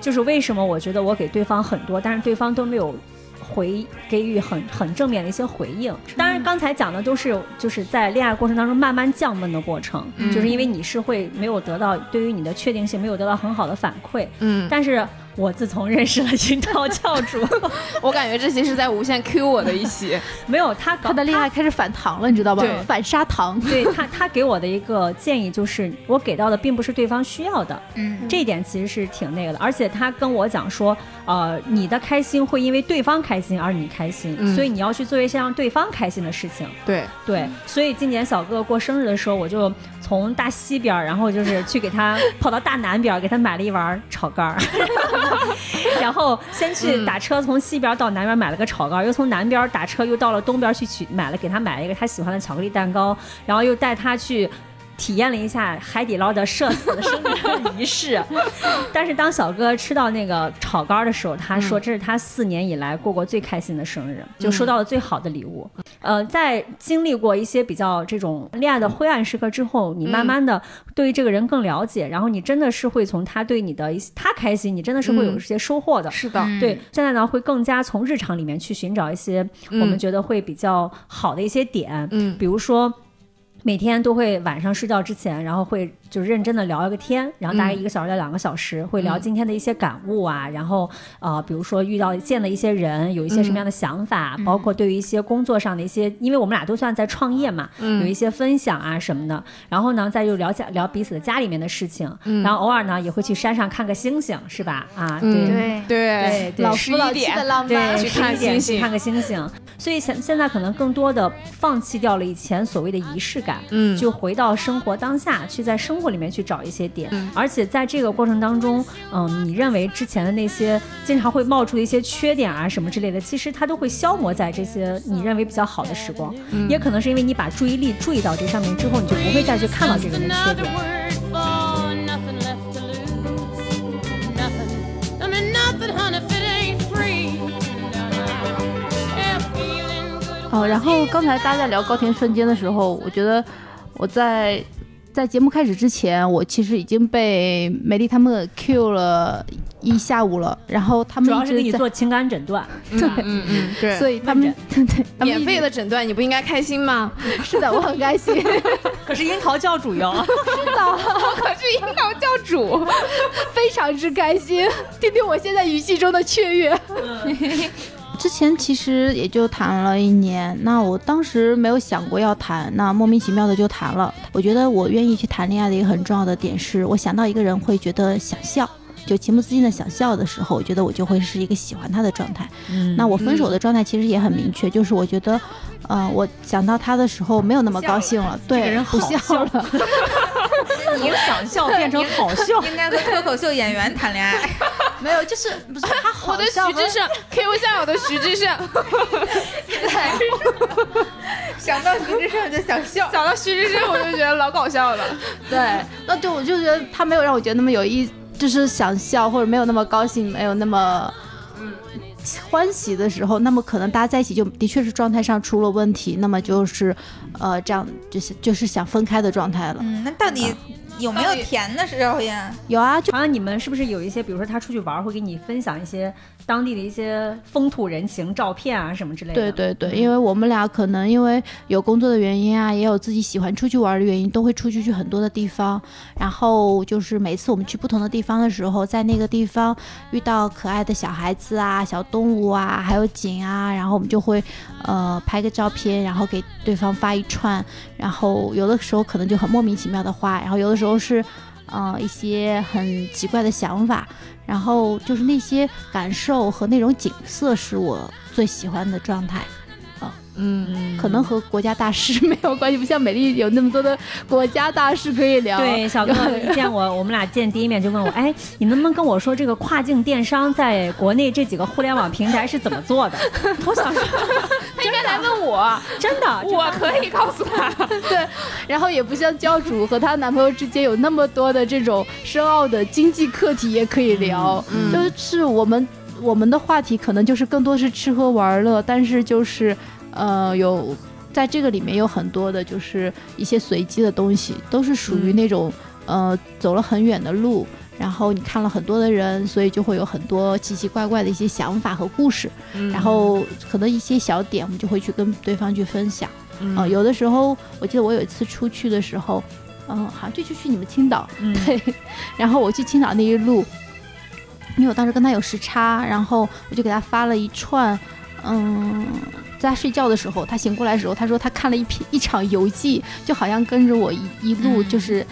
就是为什么我觉得我给对方很多，但是对方都没有回给予很很正面的一些回应。当然，刚才讲的都是就是在恋爱过程当中慢慢降温的过程，嗯。就是因为你是会没有得到对于你的确定性没有得到很好的反馈。嗯，但是我自从认识了樱桃教主，我感觉这期是在无限 Q 我的一期，没有他搞他的恋爱开始反糖了，你知道吧对？反砂糖。对他，他给我的一个建议就是，我给到的并不是对方需要的，嗯，这一点其实是挺那个的。而且他跟我讲说，呃，你的开心会因为对方开心而你开心，嗯所以你要去做一些让对方开心的事情。对，对，所以今年小哥哥过生日的时候，我就从大西边，然后就是去给他 跑到大南边，给他买了一碗炒肝儿，然后先去打车从西边到南边买了个炒肝，又从南边打车又到了东边去取买了给他买了一个他喜欢的巧克力蛋糕，然后又带他去。体验了一下海底捞的社死的生日仪式，但是当小哥吃到那个炒肝儿的时候，他说这是他四年以来过过最开心的生日，就收到了最好的礼物。呃，在经历过一些比较这种恋爱的灰暗时刻之后，你慢慢的对于这个人更了解，然后你真的是会从他对你的一些他开心，你真的是会有一些收获的。是的，嗯。对，现在呢会更加从日常里面去寻找一些我们觉得会比较好的一些点，嗯。比如说。每天都会晚上睡觉之前，然后会就认真的聊一个天，然后大概一个小时到两个小时，会聊今天的一些感悟啊，然后呃，比如说遇到见的一些人，有一些什么样的想法，包括对于一些工作上的一些，因为我们俩都算在创业嘛，有一些分享啊什么的。然后呢，再就聊家聊彼此的家里面的事情，然后偶尔呢也会去山上看个星星，是吧？啊，对。嗯对，对对对十一点对，浪漫。去看星星看个星星。所以现现在可能更多的放弃掉了以前所谓的仪式感，嗯就回到生活当下，去在生活里面去找一些点。嗯而且在这个过程当中，嗯，你认为之前的那些经常会冒出的一些缺点啊什么之类的，其实它都会消磨在这些你认为比较好的时光。嗯也可能是因为你把注意力注意到这上面之后，你就不会再去看到这个人的缺点。哦，然后刚才大家在聊高田瞬间的时候，我觉得我在在节目开始之前，我其实已经被美丽他们 Q 了一下午了，然后他们主要是给你做情感诊断，嗯嗯嗯，对，所以他们对他们免费的诊断你不应该开心吗？是的，我很开心。可是樱桃教主哟。可是樱桃教主，非常之开心，听听我现在语气中的雀跃。之前其实也就谈了一年，那我当时没有想过要谈，那莫名其妙的就谈了。我觉得我愿意去谈恋爱的一个很重要的点是，我想到一个人会觉得想笑。就情不自禁的想笑的时候，我觉得我就会是一个喜欢他的状态。嗯那我分手的状态其实也很明确，就是我觉得，呃，我想到他的时候没有那么高兴了，对，这个人不好笑了。从想笑 变成好笑，应该跟脱口秀演员谈恋爱。没有，就是不是他好我的徐志胜，Q 一下我的徐志胜，想到徐志胜就想笑。想到徐志胜我就觉得老搞笑了。对，那就我就觉得他没有让我觉得那么有意，就是想笑或者没有那么高兴，没有那么欢喜的时候，那么可能大家在一起就的确是状态上出了问题，那么就是呃这样就是就是想分开的状态了。嗯，那到底有没有甜的时候呀？有啊，就好像你们是不是有一些，比如说他出去玩会给你分享一些当地的一些风土人情照片啊什么之类的。对对对，因为我们俩可能因为有工作的原因啊，也有自己喜欢出去玩的原因，都会出去去很多的地方。然后就是每次我们去不同的地方的时候，在那个地方遇到可爱的小孩子啊、小动物啊，还有景啊，然后我们就会呃拍个照片，然后给对方发一串。然后有的时候可能就很莫名其妙的话，然后有的时候是呃一些很奇怪的想法。然后就是那些感受和那种景色是我最喜欢的状态。嗯，可能和国家大事没有关系，不像美丽有那么多的国家大事可以聊。对，小哥一 见我，我们俩见第一面就问我，哎，你能不能跟我说这个跨境电商在国内这几个互联网平台是怎么做的？我想说，他应该来问我，真的，我可以告诉他。对，然后也不像教主和她男朋友之间有那么多的这种深奥的经济课题也可以聊，嗯就是我们我们的话题可能就是更多是吃喝玩乐，但是就是呃有。在这个里面有很多的，就是一些随机的东西，都是属于那种、呃走了很远的路，然后你看了很多的人，所以就会有很多奇奇怪怪的一些想法和故事，嗯然后可能一些小点，我们就会去跟对方去分享。嗯啊、有的时候我记得我有一次出去的时候，嗯、好像就去去你们青岛，嗯 对，然后我去青岛那一路，因为我当时跟他有时差，然后我就给他发了一串，嗯。在他睡觉的时候，他醒过来的时候，他说他看了一篇一场游记，就好像跟着我一一路嗯。就是、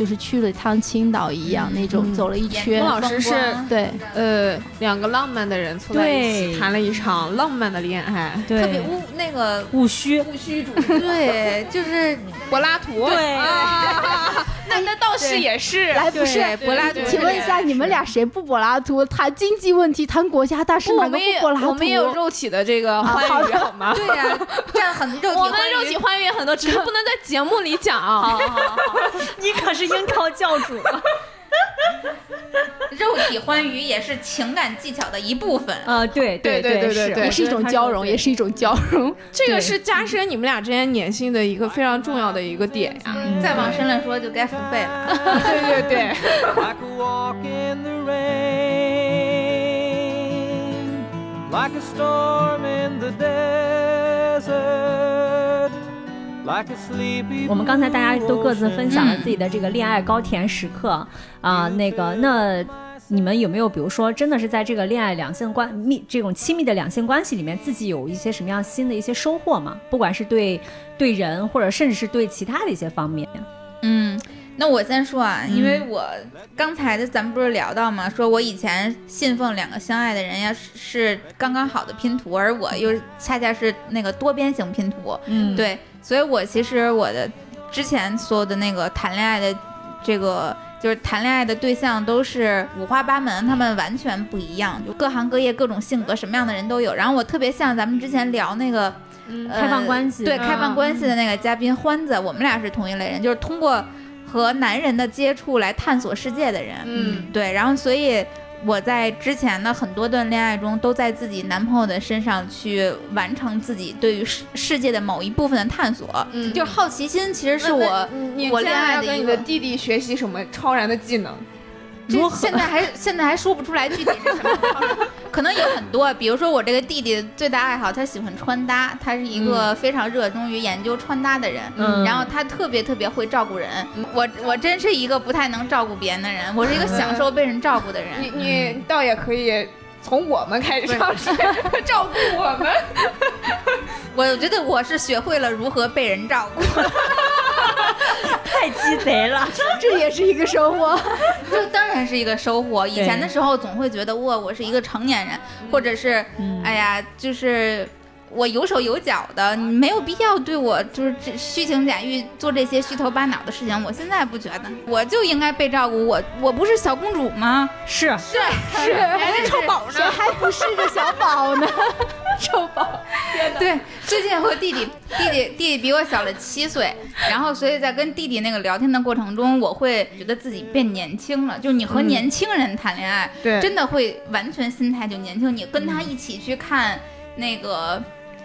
就是去了一趟青岛一样，那种嗯走了一圈孟。老师是对，呃两个浪漫的人凑在一起，谈了一场浪漫的恋爱。对，特别务那个务虚，务虚主义，对，就是柏拉图，对啊，那那倒是也是。来不是柏拉图请问一下，你们俩谁不柏拉图？谈经济问题，谈国家大事，哪个我们也不柏拉图？我们也有肉体的这个欢愉，好吗？对呀、这样很肉体我们肉体欢愉也很多，只是不能在节目里讲。你可是樱桃教主，肉体欢愉也是情感技巧的一部分。啊，对对对对对对也是一种交融，也是一种交融。这个是加深你们俩之间粘性的一个非常重要的一个点呀。嗯再往深了说，就该付费了。对对对，like a walk in the rain, like a storm in the desert. 我们刚才大家都各自分享了自己的这个恋爱高甜时刻啊、那个那。你们有没有，比如说，真的是在这个恋爱两性关密这种亲密的两性关系里面，自己有一些什么样新的一些收获吗？不管是对对人，或者甚至是对其他的一些方面。嗯，那我先说啊，因嗯为我刚才的咱们不是聊到吗？说我以前信奉两个相爱的人呀是是刚刚好的拼图，而我又恰恰是那个多边形拼图。嗯，对，所以我其实我的之前所有的那个谈恋爱的这个。就是谈恋爱的对象都是五花八门，他们完全不一样，就各行各业、各种性格，什么样的人都有。然后我特别像咱们之前聊那个呃开放关系对嗯开放关系的那个嘉宾欢子，我们俩是同一类人，就是通过和男人的接触来探索世界的人。嗯，对，然后所以我在之前的很多段恋爱中，都在自己男朋友的身上去完成自己对于世世界的某一部分的探索。嗯就是好奇心，其实是我我恋爱的一个要跟你的弟弟学习什么超然的技能？这现在还现在还说不出来具体是什么，可能有很多，比如说我这个弟弟最大爱好，他喜欢穿搭，他是一个非常热衷于研究穿搭的人，嗯。然后他特别特别会照顾人，我我真是一个不太能照顾别人的人，我是一个享受被人照顾的人。你。你倒也可以从我们开始 照顾我们。我觉得我是学会了如何被人照顾，太鸡贼了。这也是一个收获。这当然是一个收获。以前的时候总会觉得哇，我是一个成年人，或者是嗯哎呀，就是。我有手有脚的，你没有必要对我就是这虚情假意做这些虚头巴脑的事情。我现在不觉得，我就应该被照顾。我我不是小公主吗？是是是，还是臭宝谁还不是个小宝呢？臭宝，对，最近和弟弟弟弟弟弟比我小了七岁，然后所以在跟弟弟那个聊天的过程中，我会觉得自己变年轻了。就是你和年轻人谈恋爱，对真的会完全心态就年轻。你跟他一起去看那个。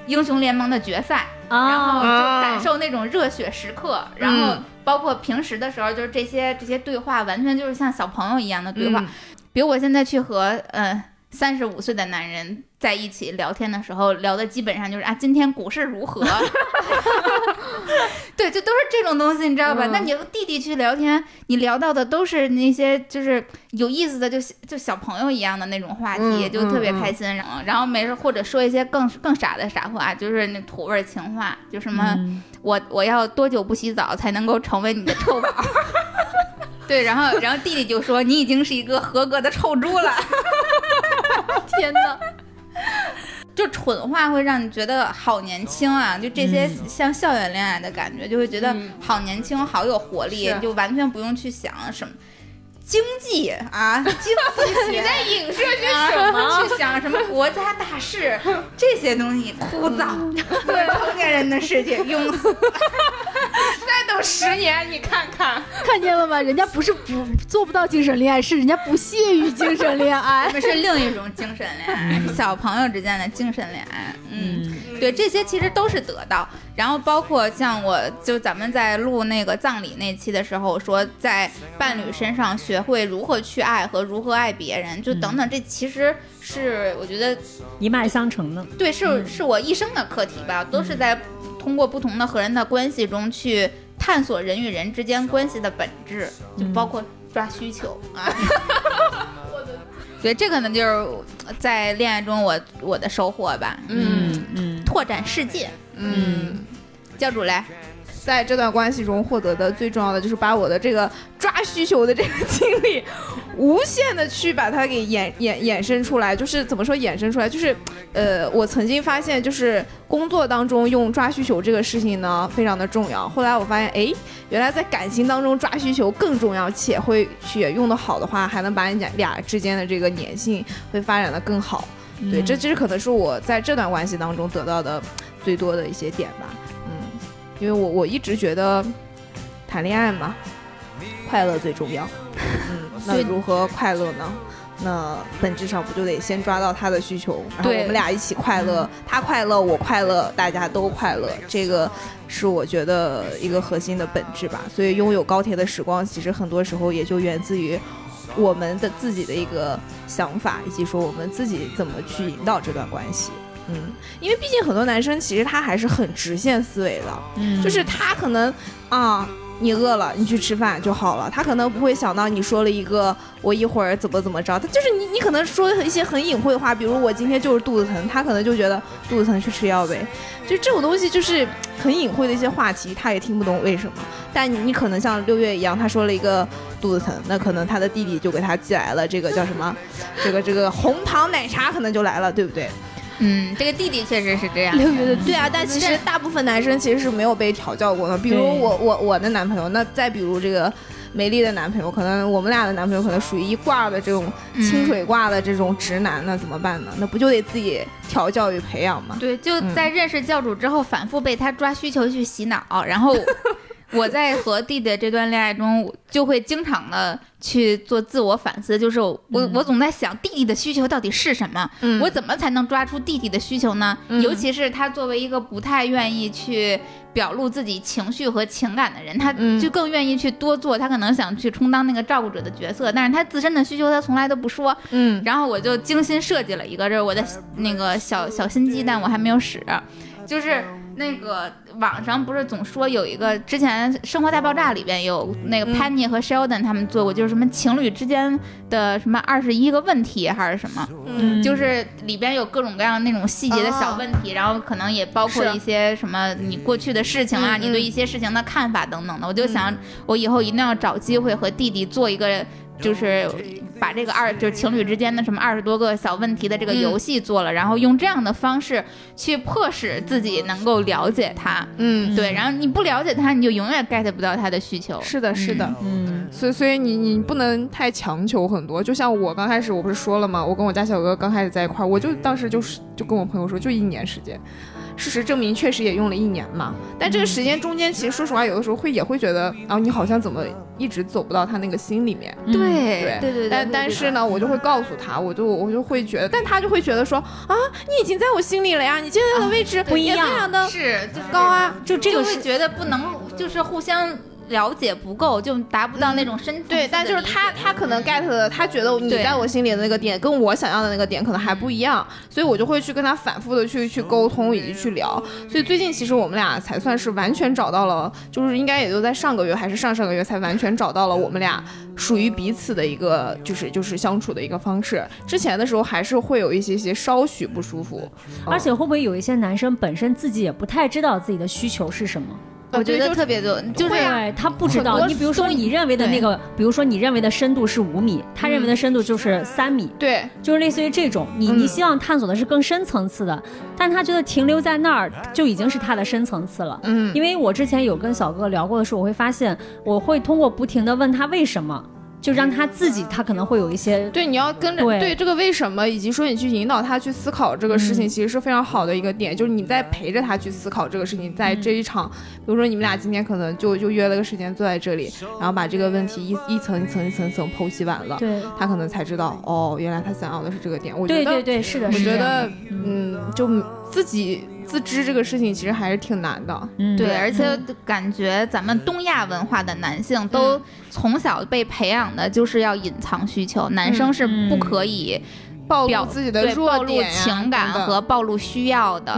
英雄联盟的决赛，然后就啊，感受那种热血时刻，然后嗯包括平时的时候，就是这些这些对话，完全就是像小朋友一样的对话。嗯。比如我现在去和嗯三十五岁的男人在一起聊天的时候，聊的基本上就是啊，今天股市如何？对，就都是这种东西，你知道吧？嗯那你和弟弟去聊天，你聊到的都是那些就是有意思的，就就小朋友一样的那种话题，嗯就特别开心。然后，然后没事或者说一些更更傻的傻话，就是那土味情话，就什么、嗯我我要多久不洗澡才能够成为你的臭宝？对，然后然后弟弟就说你已经是一个合格的臭猪了。天哪！就蠢话会让你觉得好年轻啊！就这些像校园恋爱的感觉，就会觉得嗯好年轻，好有活力是，就完全不用去想什么经济啊，经济 学。你在影射些什么？去想什么国家大事这些东西枯燥，对成年人的世界庸俗。十年，你看看，看见了吗？人家不是不做不到精神恋爱，是人家不屑于精神恋爱是另一种精神恋爱，是小朋友之间的精神恋爱。嗯，对，这些其实都是得到。然后包括像我，就咱们在录那个葬礼那期的时候，我说在伴侣身上学会如何去爱和如何爱别人，就等等，这其实是我觉得一脉相承的。对，是是我一生的课题吧，都是在通过不同的和人的关系中去探索人与人之间关系的本质，就包括抓需求啊。对，这可能就是在恋爱中我我的收获吧，嗯嗯拓展世界。嗯。教主来，在这段关系中获得的最重要的就是把我的这个抓需求的这个经历，无限的去把它给衍衍衍生出来。就是怎么说衍生出来？就是，呃，我曾经发现，就是工作当中用抓需求这个事情呢，非常的重要。后来我发现，哎，原来在感情当中抓需求更重要，且会且用的好的话，还能把你俩俩之间的这个粘性会发展的更好。对，这其实可能是我在这段关系当中得到的最多的一些点吧。嗯，因为我我一直觉得谈恋爱嘛，快乐最重要。嗯，那如何快乐呢？那本质上不就得先抓到他的需求，然后我们俩一起快乐，他快乐，我快乐，大家都快乐，这个是我觉得一个核心的本质吧。所以拥有高铁的时光，其实很多时候也就源自于我们的自己的一个想法，以及说我们自己怎么去引导这段关系。嗯，因为毕竟很多男生其实他还是很直线思维的，嗯就是他可能啊，你饿了，你去吃饭就好了。他可能不会想到你说了一个我一会儿怎么怎么着，他就是你你可能说一些很隐晦的话，比如我今天就是肚子疼，他可能就觉得肚子疼去吃药呗。就这种东西就是很隐晦的一些话题，他也听不懂为什么。但你你可能像六月一样，他说了一个肚子疼，那可能他的弟弟就给他寄来了这个叫什么，这个这个红糖奶茶可能就来了，对不对？嗯，这个弟弟确实是这样。六月的对啊，但其实大部分男生其实是没有被调教过的。比如我我我的男朋友，那再比如这个美丽的男朋友，可能我们俩的男朋友可能属于一挂的这种清水挂的这种直男，那怎么办呢？那不就得自己调教与培养吗？对，就在认识教主之后，反复被他抓需求去洗脑，然后我在和弟弟的这段恋爱中，就会经常的去做自我反思，就是我、我总在想弟弟的需求到底是什么，嗯。我怎么才能抓出弟弟的需求呢？嗯。尤其是他作为一个不太愿意去表露自己情绪和情感的人，他嗯。就更愿意去多做，他可能想去充当那个照顾者的角色，但是他自身的需求他从来都不说，嗯。然后我就精心设计了一个，这是我的那个小小心机，但我还没有使，就是那个网上不是总说有一个之前《生活大爆炸》里边有那个嗯 Penny 和 Sheldon 他们做过，就是什么情侣之间的什么二十一个问题还是什么，嗯就是里边有各种各样那种细节的小问题，然后可能也包括一些什么你过去的事情啊，嗯你对嗯一些事情的看法等等的。我就想，我以后一定要找机会和弟弟做一个，就是把这个二就是情侣之间的什么二十多个小问题的这个嗯游戏做了，然后用这样的方式去迫使自己能够了解他。嗯，对，然后你不了解他，你就永远 get 不到他的需求。是的，是的。嗯所以，所以你你不能太强求很多。就像我刚开始，我不是说了吗？我跟我家小哥刚开始在一块儿，我就当时就是就跟我朋友说，就一年时间。事实证明，确实也用了一年嘛。但这个时间中间，其实说实话，有的时候会也会觉得，啊，你好像怎么一直走不到他那个心里面。嗯对对对对，但但是呢，我就会告诉他，我就我就会觉得，但他就会觉得说，啊，你已经在我心里了呀，你现在的位置不一样也非常的是就是高啊。就这个是就会觉得不能就是互相了解不够，就达不到那种深层次对，但就是他他可能 get 的，他觉得你在我心里的那个点跟我想要的那个点可能还不一样，所以我就会去跟他反复的去去沟通以及去聊。所以最近其实我们俩才算是完全找到了，就是应该也就在上个月还是上上个月才完全找到了我们俩属于彼此的一个就是就是相处的一个方式。之前的时候还是会有一些些稍许不舒服，而且会不会有一些男生本身自己也不太知道自己的需求是什么？我觉得就特别多，就是对他不知道。你比如说你认为的那个，比如说你认为的深度是五米，他认为的深度就是三米，对就是类似于这种。你嗯你希望探索的是更深层次的，但他觉得停留在那儿就已经是他的深层次了。嗯因为我之前有跟小哥聊过的时候，我会发现我会通过不停的问他为什么，就让他自己他可能会有一些对，你要跟着对。对这个为什么，以及说你去引导他去思考这个事情，其实是非常好的一个点。就是你在陪着他去思考这个事情，在这一场，比如说你们俩今天可能就就约了个时间坐在这里，然后把这个问题一一层一层一层层剖析完了，对。他可能才知道哦，原来他想要的是这个点。我觉得，对对对，是的，我觉得，嗯，就自己自知这个事情其实还是挺难的。嗯对，而且感觉咱们东亚文化的男性都从小被培养的就是要隐藏需求，男生是不可以暴露自己的对暴露弱点呀情感和暴露需要的。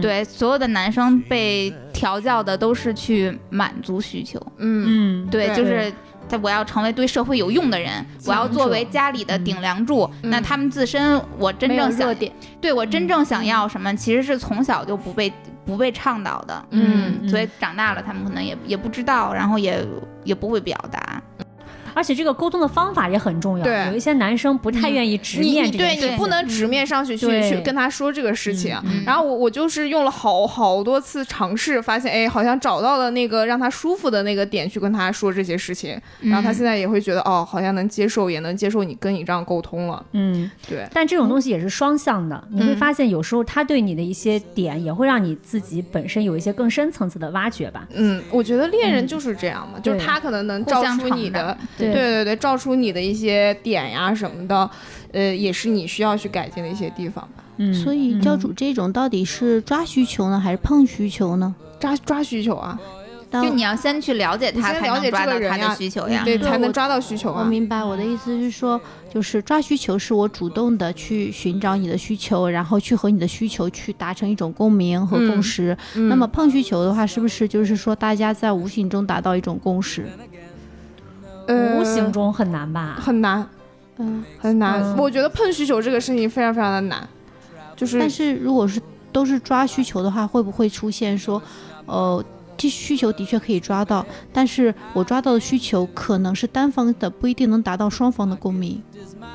对，所有的男生被调教的都是去满足需求。嗯嗯对，对就是。在我要成为对社会有用的人，我要作为家里的顶梁柱。嗯那他们自身，我真正想点，对我真正想要什么，其实是从小就不被不被倡导的。嗯所以长大了，他们可能也也不知道，然后也也不会表达。而且这个沟通的方法也很重要。对有一些男生不太愿意直面你对你这件事情。不能直面上去去去跟他说这个事情。嗯然后我我就是用了好好多次尝试，发现哎，好像找到了那个让他舒服的那个点去跟他说这些事情。然后他现在也会觉得哦，好像能接受，也能接受你跟你这样沟通了。嗯，对，但这种东西也是双向的，你会嗯发现有时候他对你的一些点，也会让你自己本身有一些更深层次的挖掘吧。嗯，我觉得恋人就是这样嘛，就是他可能能互照出你的，对对对对，照出你的一些点呀什么的，呃，也是你需要去改进的一些地方吧。嗯，所以教主这种到底是抓需求呢，还是碰需求呢？抓抓需求啊，就你要先去了解他，才能先了解抓到他这个人呀的需求呀。对，才能抓到需求啊。我明白，我的意思是说，就是抓需求是我主动的去寻找你的需求，然后去和你的需求去达成一种共鸣和共识。嗯那么碰需求的话，是不是就是说大家在无形中达到一种共识？呃无形中很难吧？很难嗯，很难。嗯我觉得碰需求这个事情非常非常的难，就是但是如果是都是抓需求的话，会不会出现说，呃？这需求的确可以抓到，但是我抓到的需求可能是单方的，不一定能达到双方的共鸣。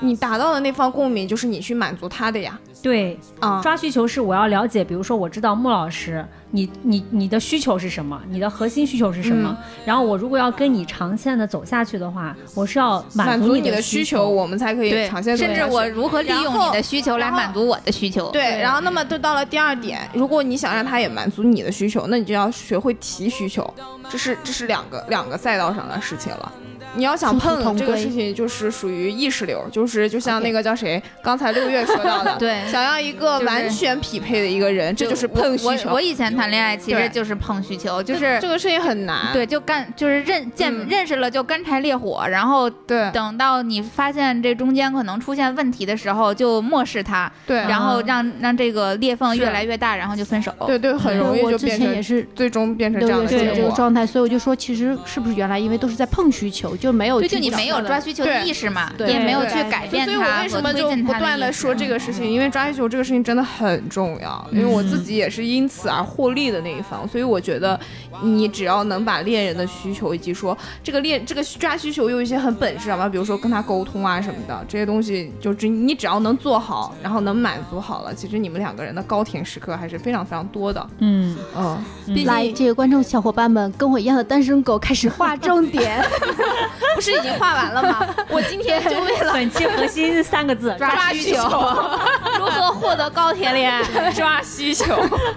你达到的那方共鸣，就是你去满足他的呀。对，啊，抓需求是我要了解，比如说我知道穆老师，你你你的需求是什么，你的核心需求是什么，嗯然后我如果要跟你长线的走下去的话，我是要满足你的需求。我们才可以对长线，走甚至我如何利用你的需求来满足我的需求。对，然后那么就到了第二点，如果你想让他也满足你的需求，那你就要学会提需求，这是这是两个两个赛道上的事情了。你要想碰这个事情，就是属于意识流，就是就像那个叫谁，刚才六月说到的，对想要一个完全匹配的一个人，这就是碰需求。我我以前谈恋爱其实就是碰需求，就是这个事情很难。对，就干就是认见、嗯认识了就干柴烈火，然后对等到你发现这中间可能出现问题的时候，就漠视他，对然后让让这个裂缝越来越大，然后就分手。对对，很容易就变成前也是最终变成这样的这个。状态，所以我就说，其实是不是原来因为都是在碰需求，就没有就你没有抓需求的意识嘛，对也没有对去改变所以我为什么就不断的说这个事情？因为抓需求这个事情真的很重要，因为我自己也是因此而获利的那一方，所以我觉得你只要能把恋人的需求以及说这个恋这个抓需求有一些很本质啊，比如说跟他沟通啊什么的这些东西，就只你只要能做好，然后能满足好了，其实你们两个人的高甜时刻还是非常非常多的。嗯，嗯，来，这个观众小伙伴们，跟我一样的单身狗开始画重点。不是已经画完了吗？我今天就为了本期核心三个字：抓需需求，如何获得高铁恋爱？抓需求，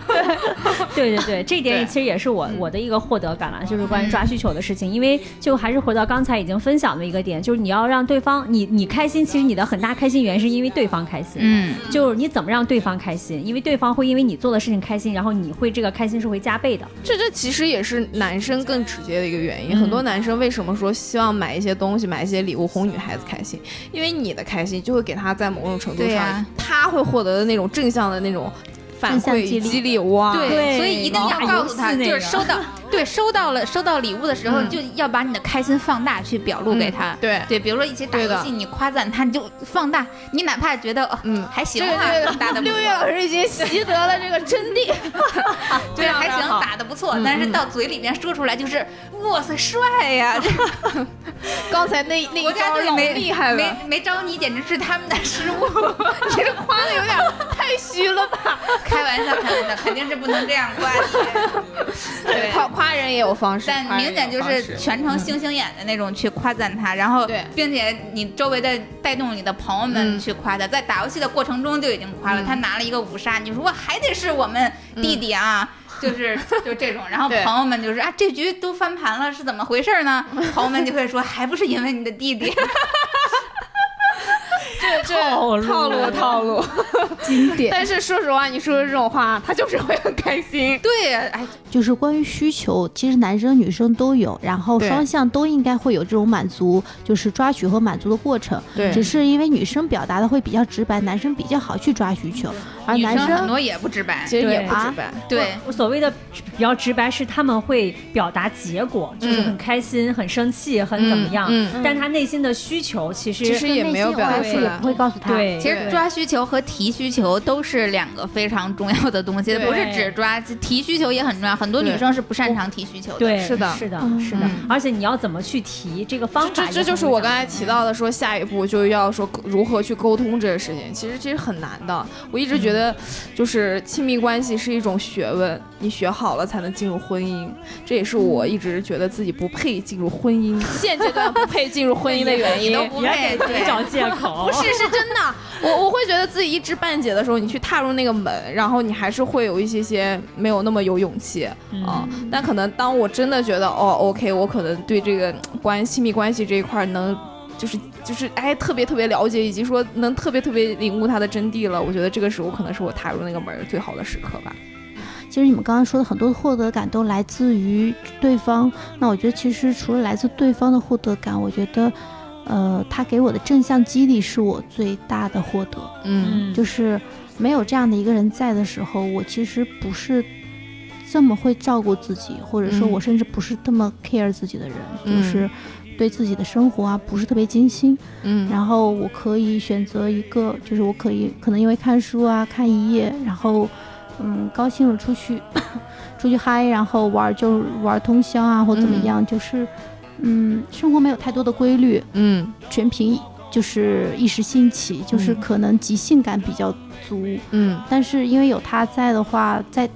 对对对，这点也其实也是我嗯我的一个获得感了，就是关于抓需求的事情。因为就还是回到刚才已经分享的一个点，就是你要让对方你你开心，其实你的很大开心源是因为对方开心。嗯，就是你怎么让对方开心，因为对方会因为你做的事情开心，然后你会这个开心是会加倍的。这这其实也是男生更直接的一个原因。嗯很多男生为什么说希望买一些东西、买一些礼物哄女孩子开心？因为你的开心就会给他在某种程度上，他会获得的那种正向的那种反馈激励。哇，对。所以一定要告诉他，就是收到，对，收到了收到礼物的时候，嗯。就要把你的开心放大，去表露给他。对。对，比如说一起打游戏，你夸赞他，你就放大，你哪怕觉得哦，嗯。还行六月老师已经习得了这个真谛，对还行，打的不错，嗯但是到嘴里面说出来就是哇塞帅呀，这 刚才那那国一招老家队没厉害了，没没招你，简直是他们的失误。你 这夸的有点太虚了吧？开玩笑，开玩笑，肯定是不能这样夸你。对。夸夸人也有方式，但明显就是全程星星眼的那种去夸赞他，然后对并且你周围的带动你的朋友们嗯去夸他，在打游戏的过程中就已经夸了，嗯他拿了一个五杀，你说哇还得是我们弟弟啊。就是就这种，然后朋友们就是啊，这局都翻盘了，是怎么回事呢？朋友们就会说，还不是因为你的弟弟。这这套路套路套路。经典。但是说实话，你说的这种话，他就是会很开心。对呀，哎，就是关于需求，其实男生女生都有，然后双向都应该会有这种满足，就是抓取和满足的过程。对只是因为女生表达的会比较直白，男生比较好去抓需求，而男生生很多也不直白。其实也不直白，对，我所谓的比较直白是他们会表达结果，就是很开心、很生气、很怎么样，嗯但他内心的需求其实其实也没有表达内心 OS 也出来不。会告诉他。对其实抓需求和提需求都是两个非常重要的东西，不是只抓提需求也很重要。很多女生是不擅长提需求的。对，是的是的，嗯是的嗯，而且你要怎么去提这个方法这这就是我刚才提到的，说下一步就要说如何去沟通这个事情，其实其实很难的。我一直觉得，就是亲密关系是一种学问，你学好了才能进入婚姻。这也是我一直觉得自己不配进入婚姻，现阶段不配进入婚姻的 原因。都不别配对给自己找借口，不是，是真的。我我会觉得自己一知半解的时候，你去踏入那个门，然后你还是会有一些些没有那么有勇气啊、嗯但可能当我真的觉得哦，OK，我可能对这个关亲密关系这一块能。就是就是哎，特别特别了解，以及说能特别特别领悟它的真谛了。我觉得这个时候可能是我踏入那个门最好的时刻吧。其实你们刚刚说的很多获得感都来自于对方，那我觉得其实除了来自对方的获得感，我觉得，呃，他给我的正向激励是我最大的获得。嗯就是没有这样的一个人在的时候，我其实不是这么会照顾自己，或者说嗯。我甚至不是这么 care 自己的人，嗯。就是对自己的生活啊不是特别精心。嗯。然后我可以选择一个，就是我可以可能因为看书啊看一夜，然后嗯高兴了出去 出去嗨，然后玩儿就玩儿通宵啊或怎么样，就是嗯生活没有太多的规律，嗯。全凭就是一时兴起，就是嗯。可能即兴感比较足。嗯。但是因为有他在的话，在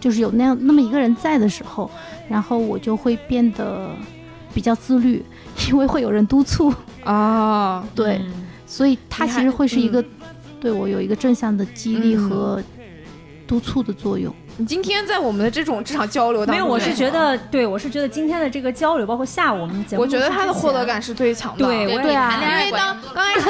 就是有那样那么一个人在的时候，然后我就会变得比较自律，因为会有人督促，啊，对，嗯。所以他其实会是一个、对我有一个正向的激励嗯。和督促的作用。你今天在我们的这种这场交流当中，没有，我是觉得，对我是觉得今天的这个交流，包括下午我们节目，我觉得他的获得。感是最强的。对对啊谈恋爱因为当刚开始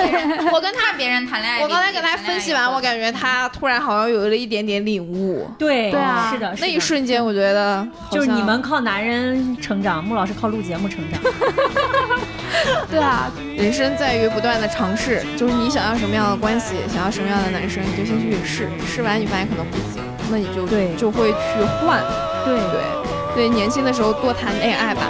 我跟他看别人谈恋爱，我刚才跟他分析完，我感觉他突然好像有了一点点领悟。对对啊是的，那一瞬间，我觉得就是你们靠男人成长，穆老师靠录节目成长。对啊，人生在于不断的尝试，就是你想要什么样的关系，想要什么样的男生，你就先去试，试完你发现可能不行，那你就对就会去换。对对对，年轻的时候多谈恋爱吧。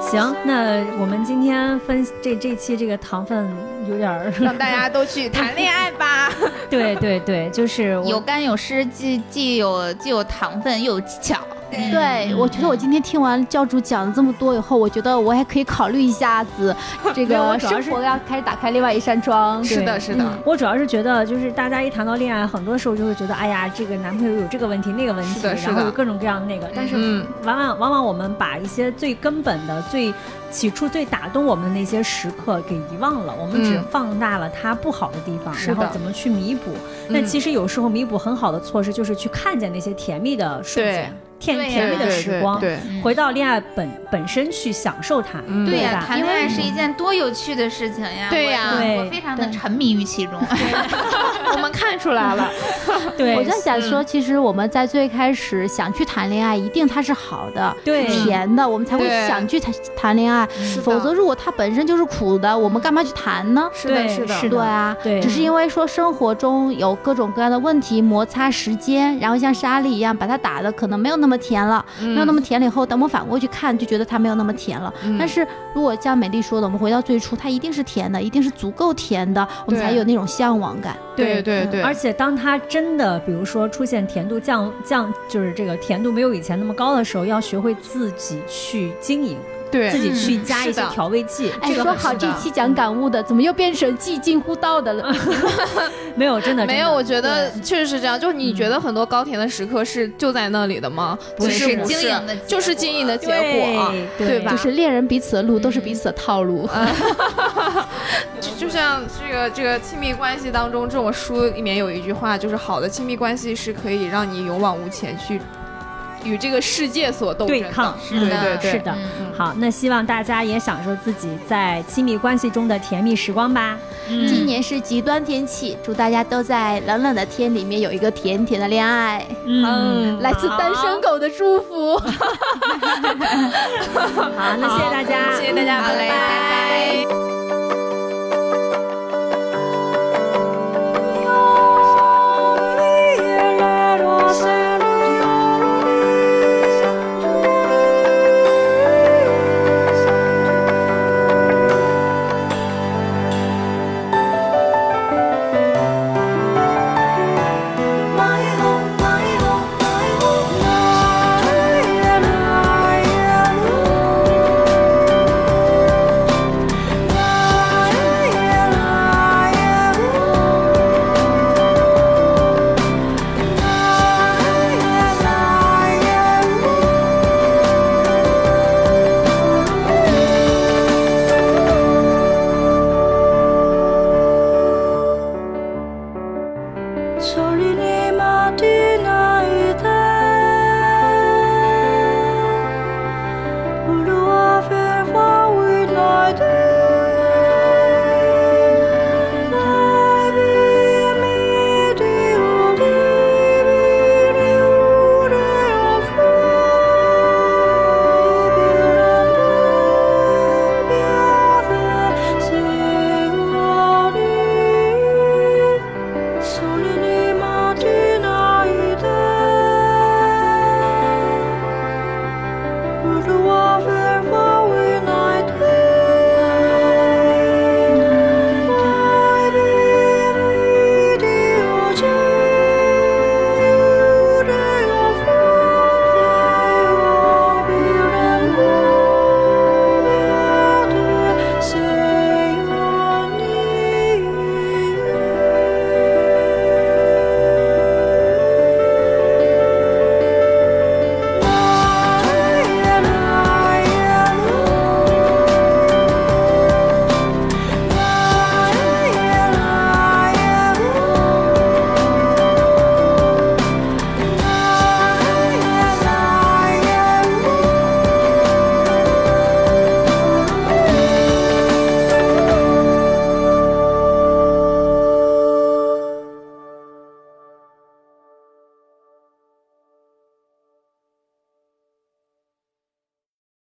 行，那我们今天分这这期这个糖分有点儿，让大家都去谈恋爱吧。对对对，就是有干有湿，既既有既有糖分又有技巧。对，我觉得我今天听完教主讲了这么多以后，我觉得我还可以考虑一下子，这个生活要开始打开另外一扇窗。是的，是的，我主要是觉得，就是大家一谈到恋爱，很多时候就会觉得，哎呀，这个男朋友有这个问题那个问题，然后有各种各样的那个。但是嗯往往往往我们把一些最根本的、最起初最打动我们的那些时刻给遗忘了，我们只嗯放大了他不好的地方，然后怎么去弥补。那嗯。其实有时候弥补很好的措施就是去看见那些甜蜜的瞬间，甜甜蜜的时光，回到恋爱本本身去享受它，嗯对呀、吧？谈恋爱是一件多有趣的事情呀！对呀我非常的沉迷于其中。我们看出来了，对，我在想说，其实我们在最开始想去谈恋爱，一定它是好的、对甜的，我们才会想去谈谈恋爱。否则，如果它本身就是苦的，我们干嘛去谈呢？是的，是的，是的对啊，对只是因为说生活中有各种各样的问题摩擦时间，然后像沙粒一样把它打的可能没有那么甜了，嗯没有那么甜了以后，等我们反过去看，就觉得它没有那么甜了。嗯但是如果像美丽说的，我们回到最初，它一定是甜的，一定是足够甜的，我们才有那种向往感。对对对，而且当它真的，比如说出现甜度降降，就是这个甜度没有以前那么高的时候，要学会自己去经营，对自己去嗯加一些调味剂。哎，说好这期讲感悟的，怎么又变成既近乎道的了？没有真的没有，我觉得确实是这样。就是你觉得很多高甜的时刻是就在那里的吗？不是不是经营的，就是经营的结果，对对吧就是恋人彼此的路都是彼此的套路。就就像这个这个亲密关系当中，这种书里面有一句话，就是好的亲密关系是可以让你勇往无前去与这个世界所斗争对抗，对对对，是的。嗯。好，那希望大家也享受自己在亲密关系中的甜蜜时光吧。今年是极端天气，祝大家都在冷冷的天里面有一个甜甜的恋爱。嗯，来自单身狗的祝福。好，好，那谢谢大家，谢谢大家，拜好嘞拜拜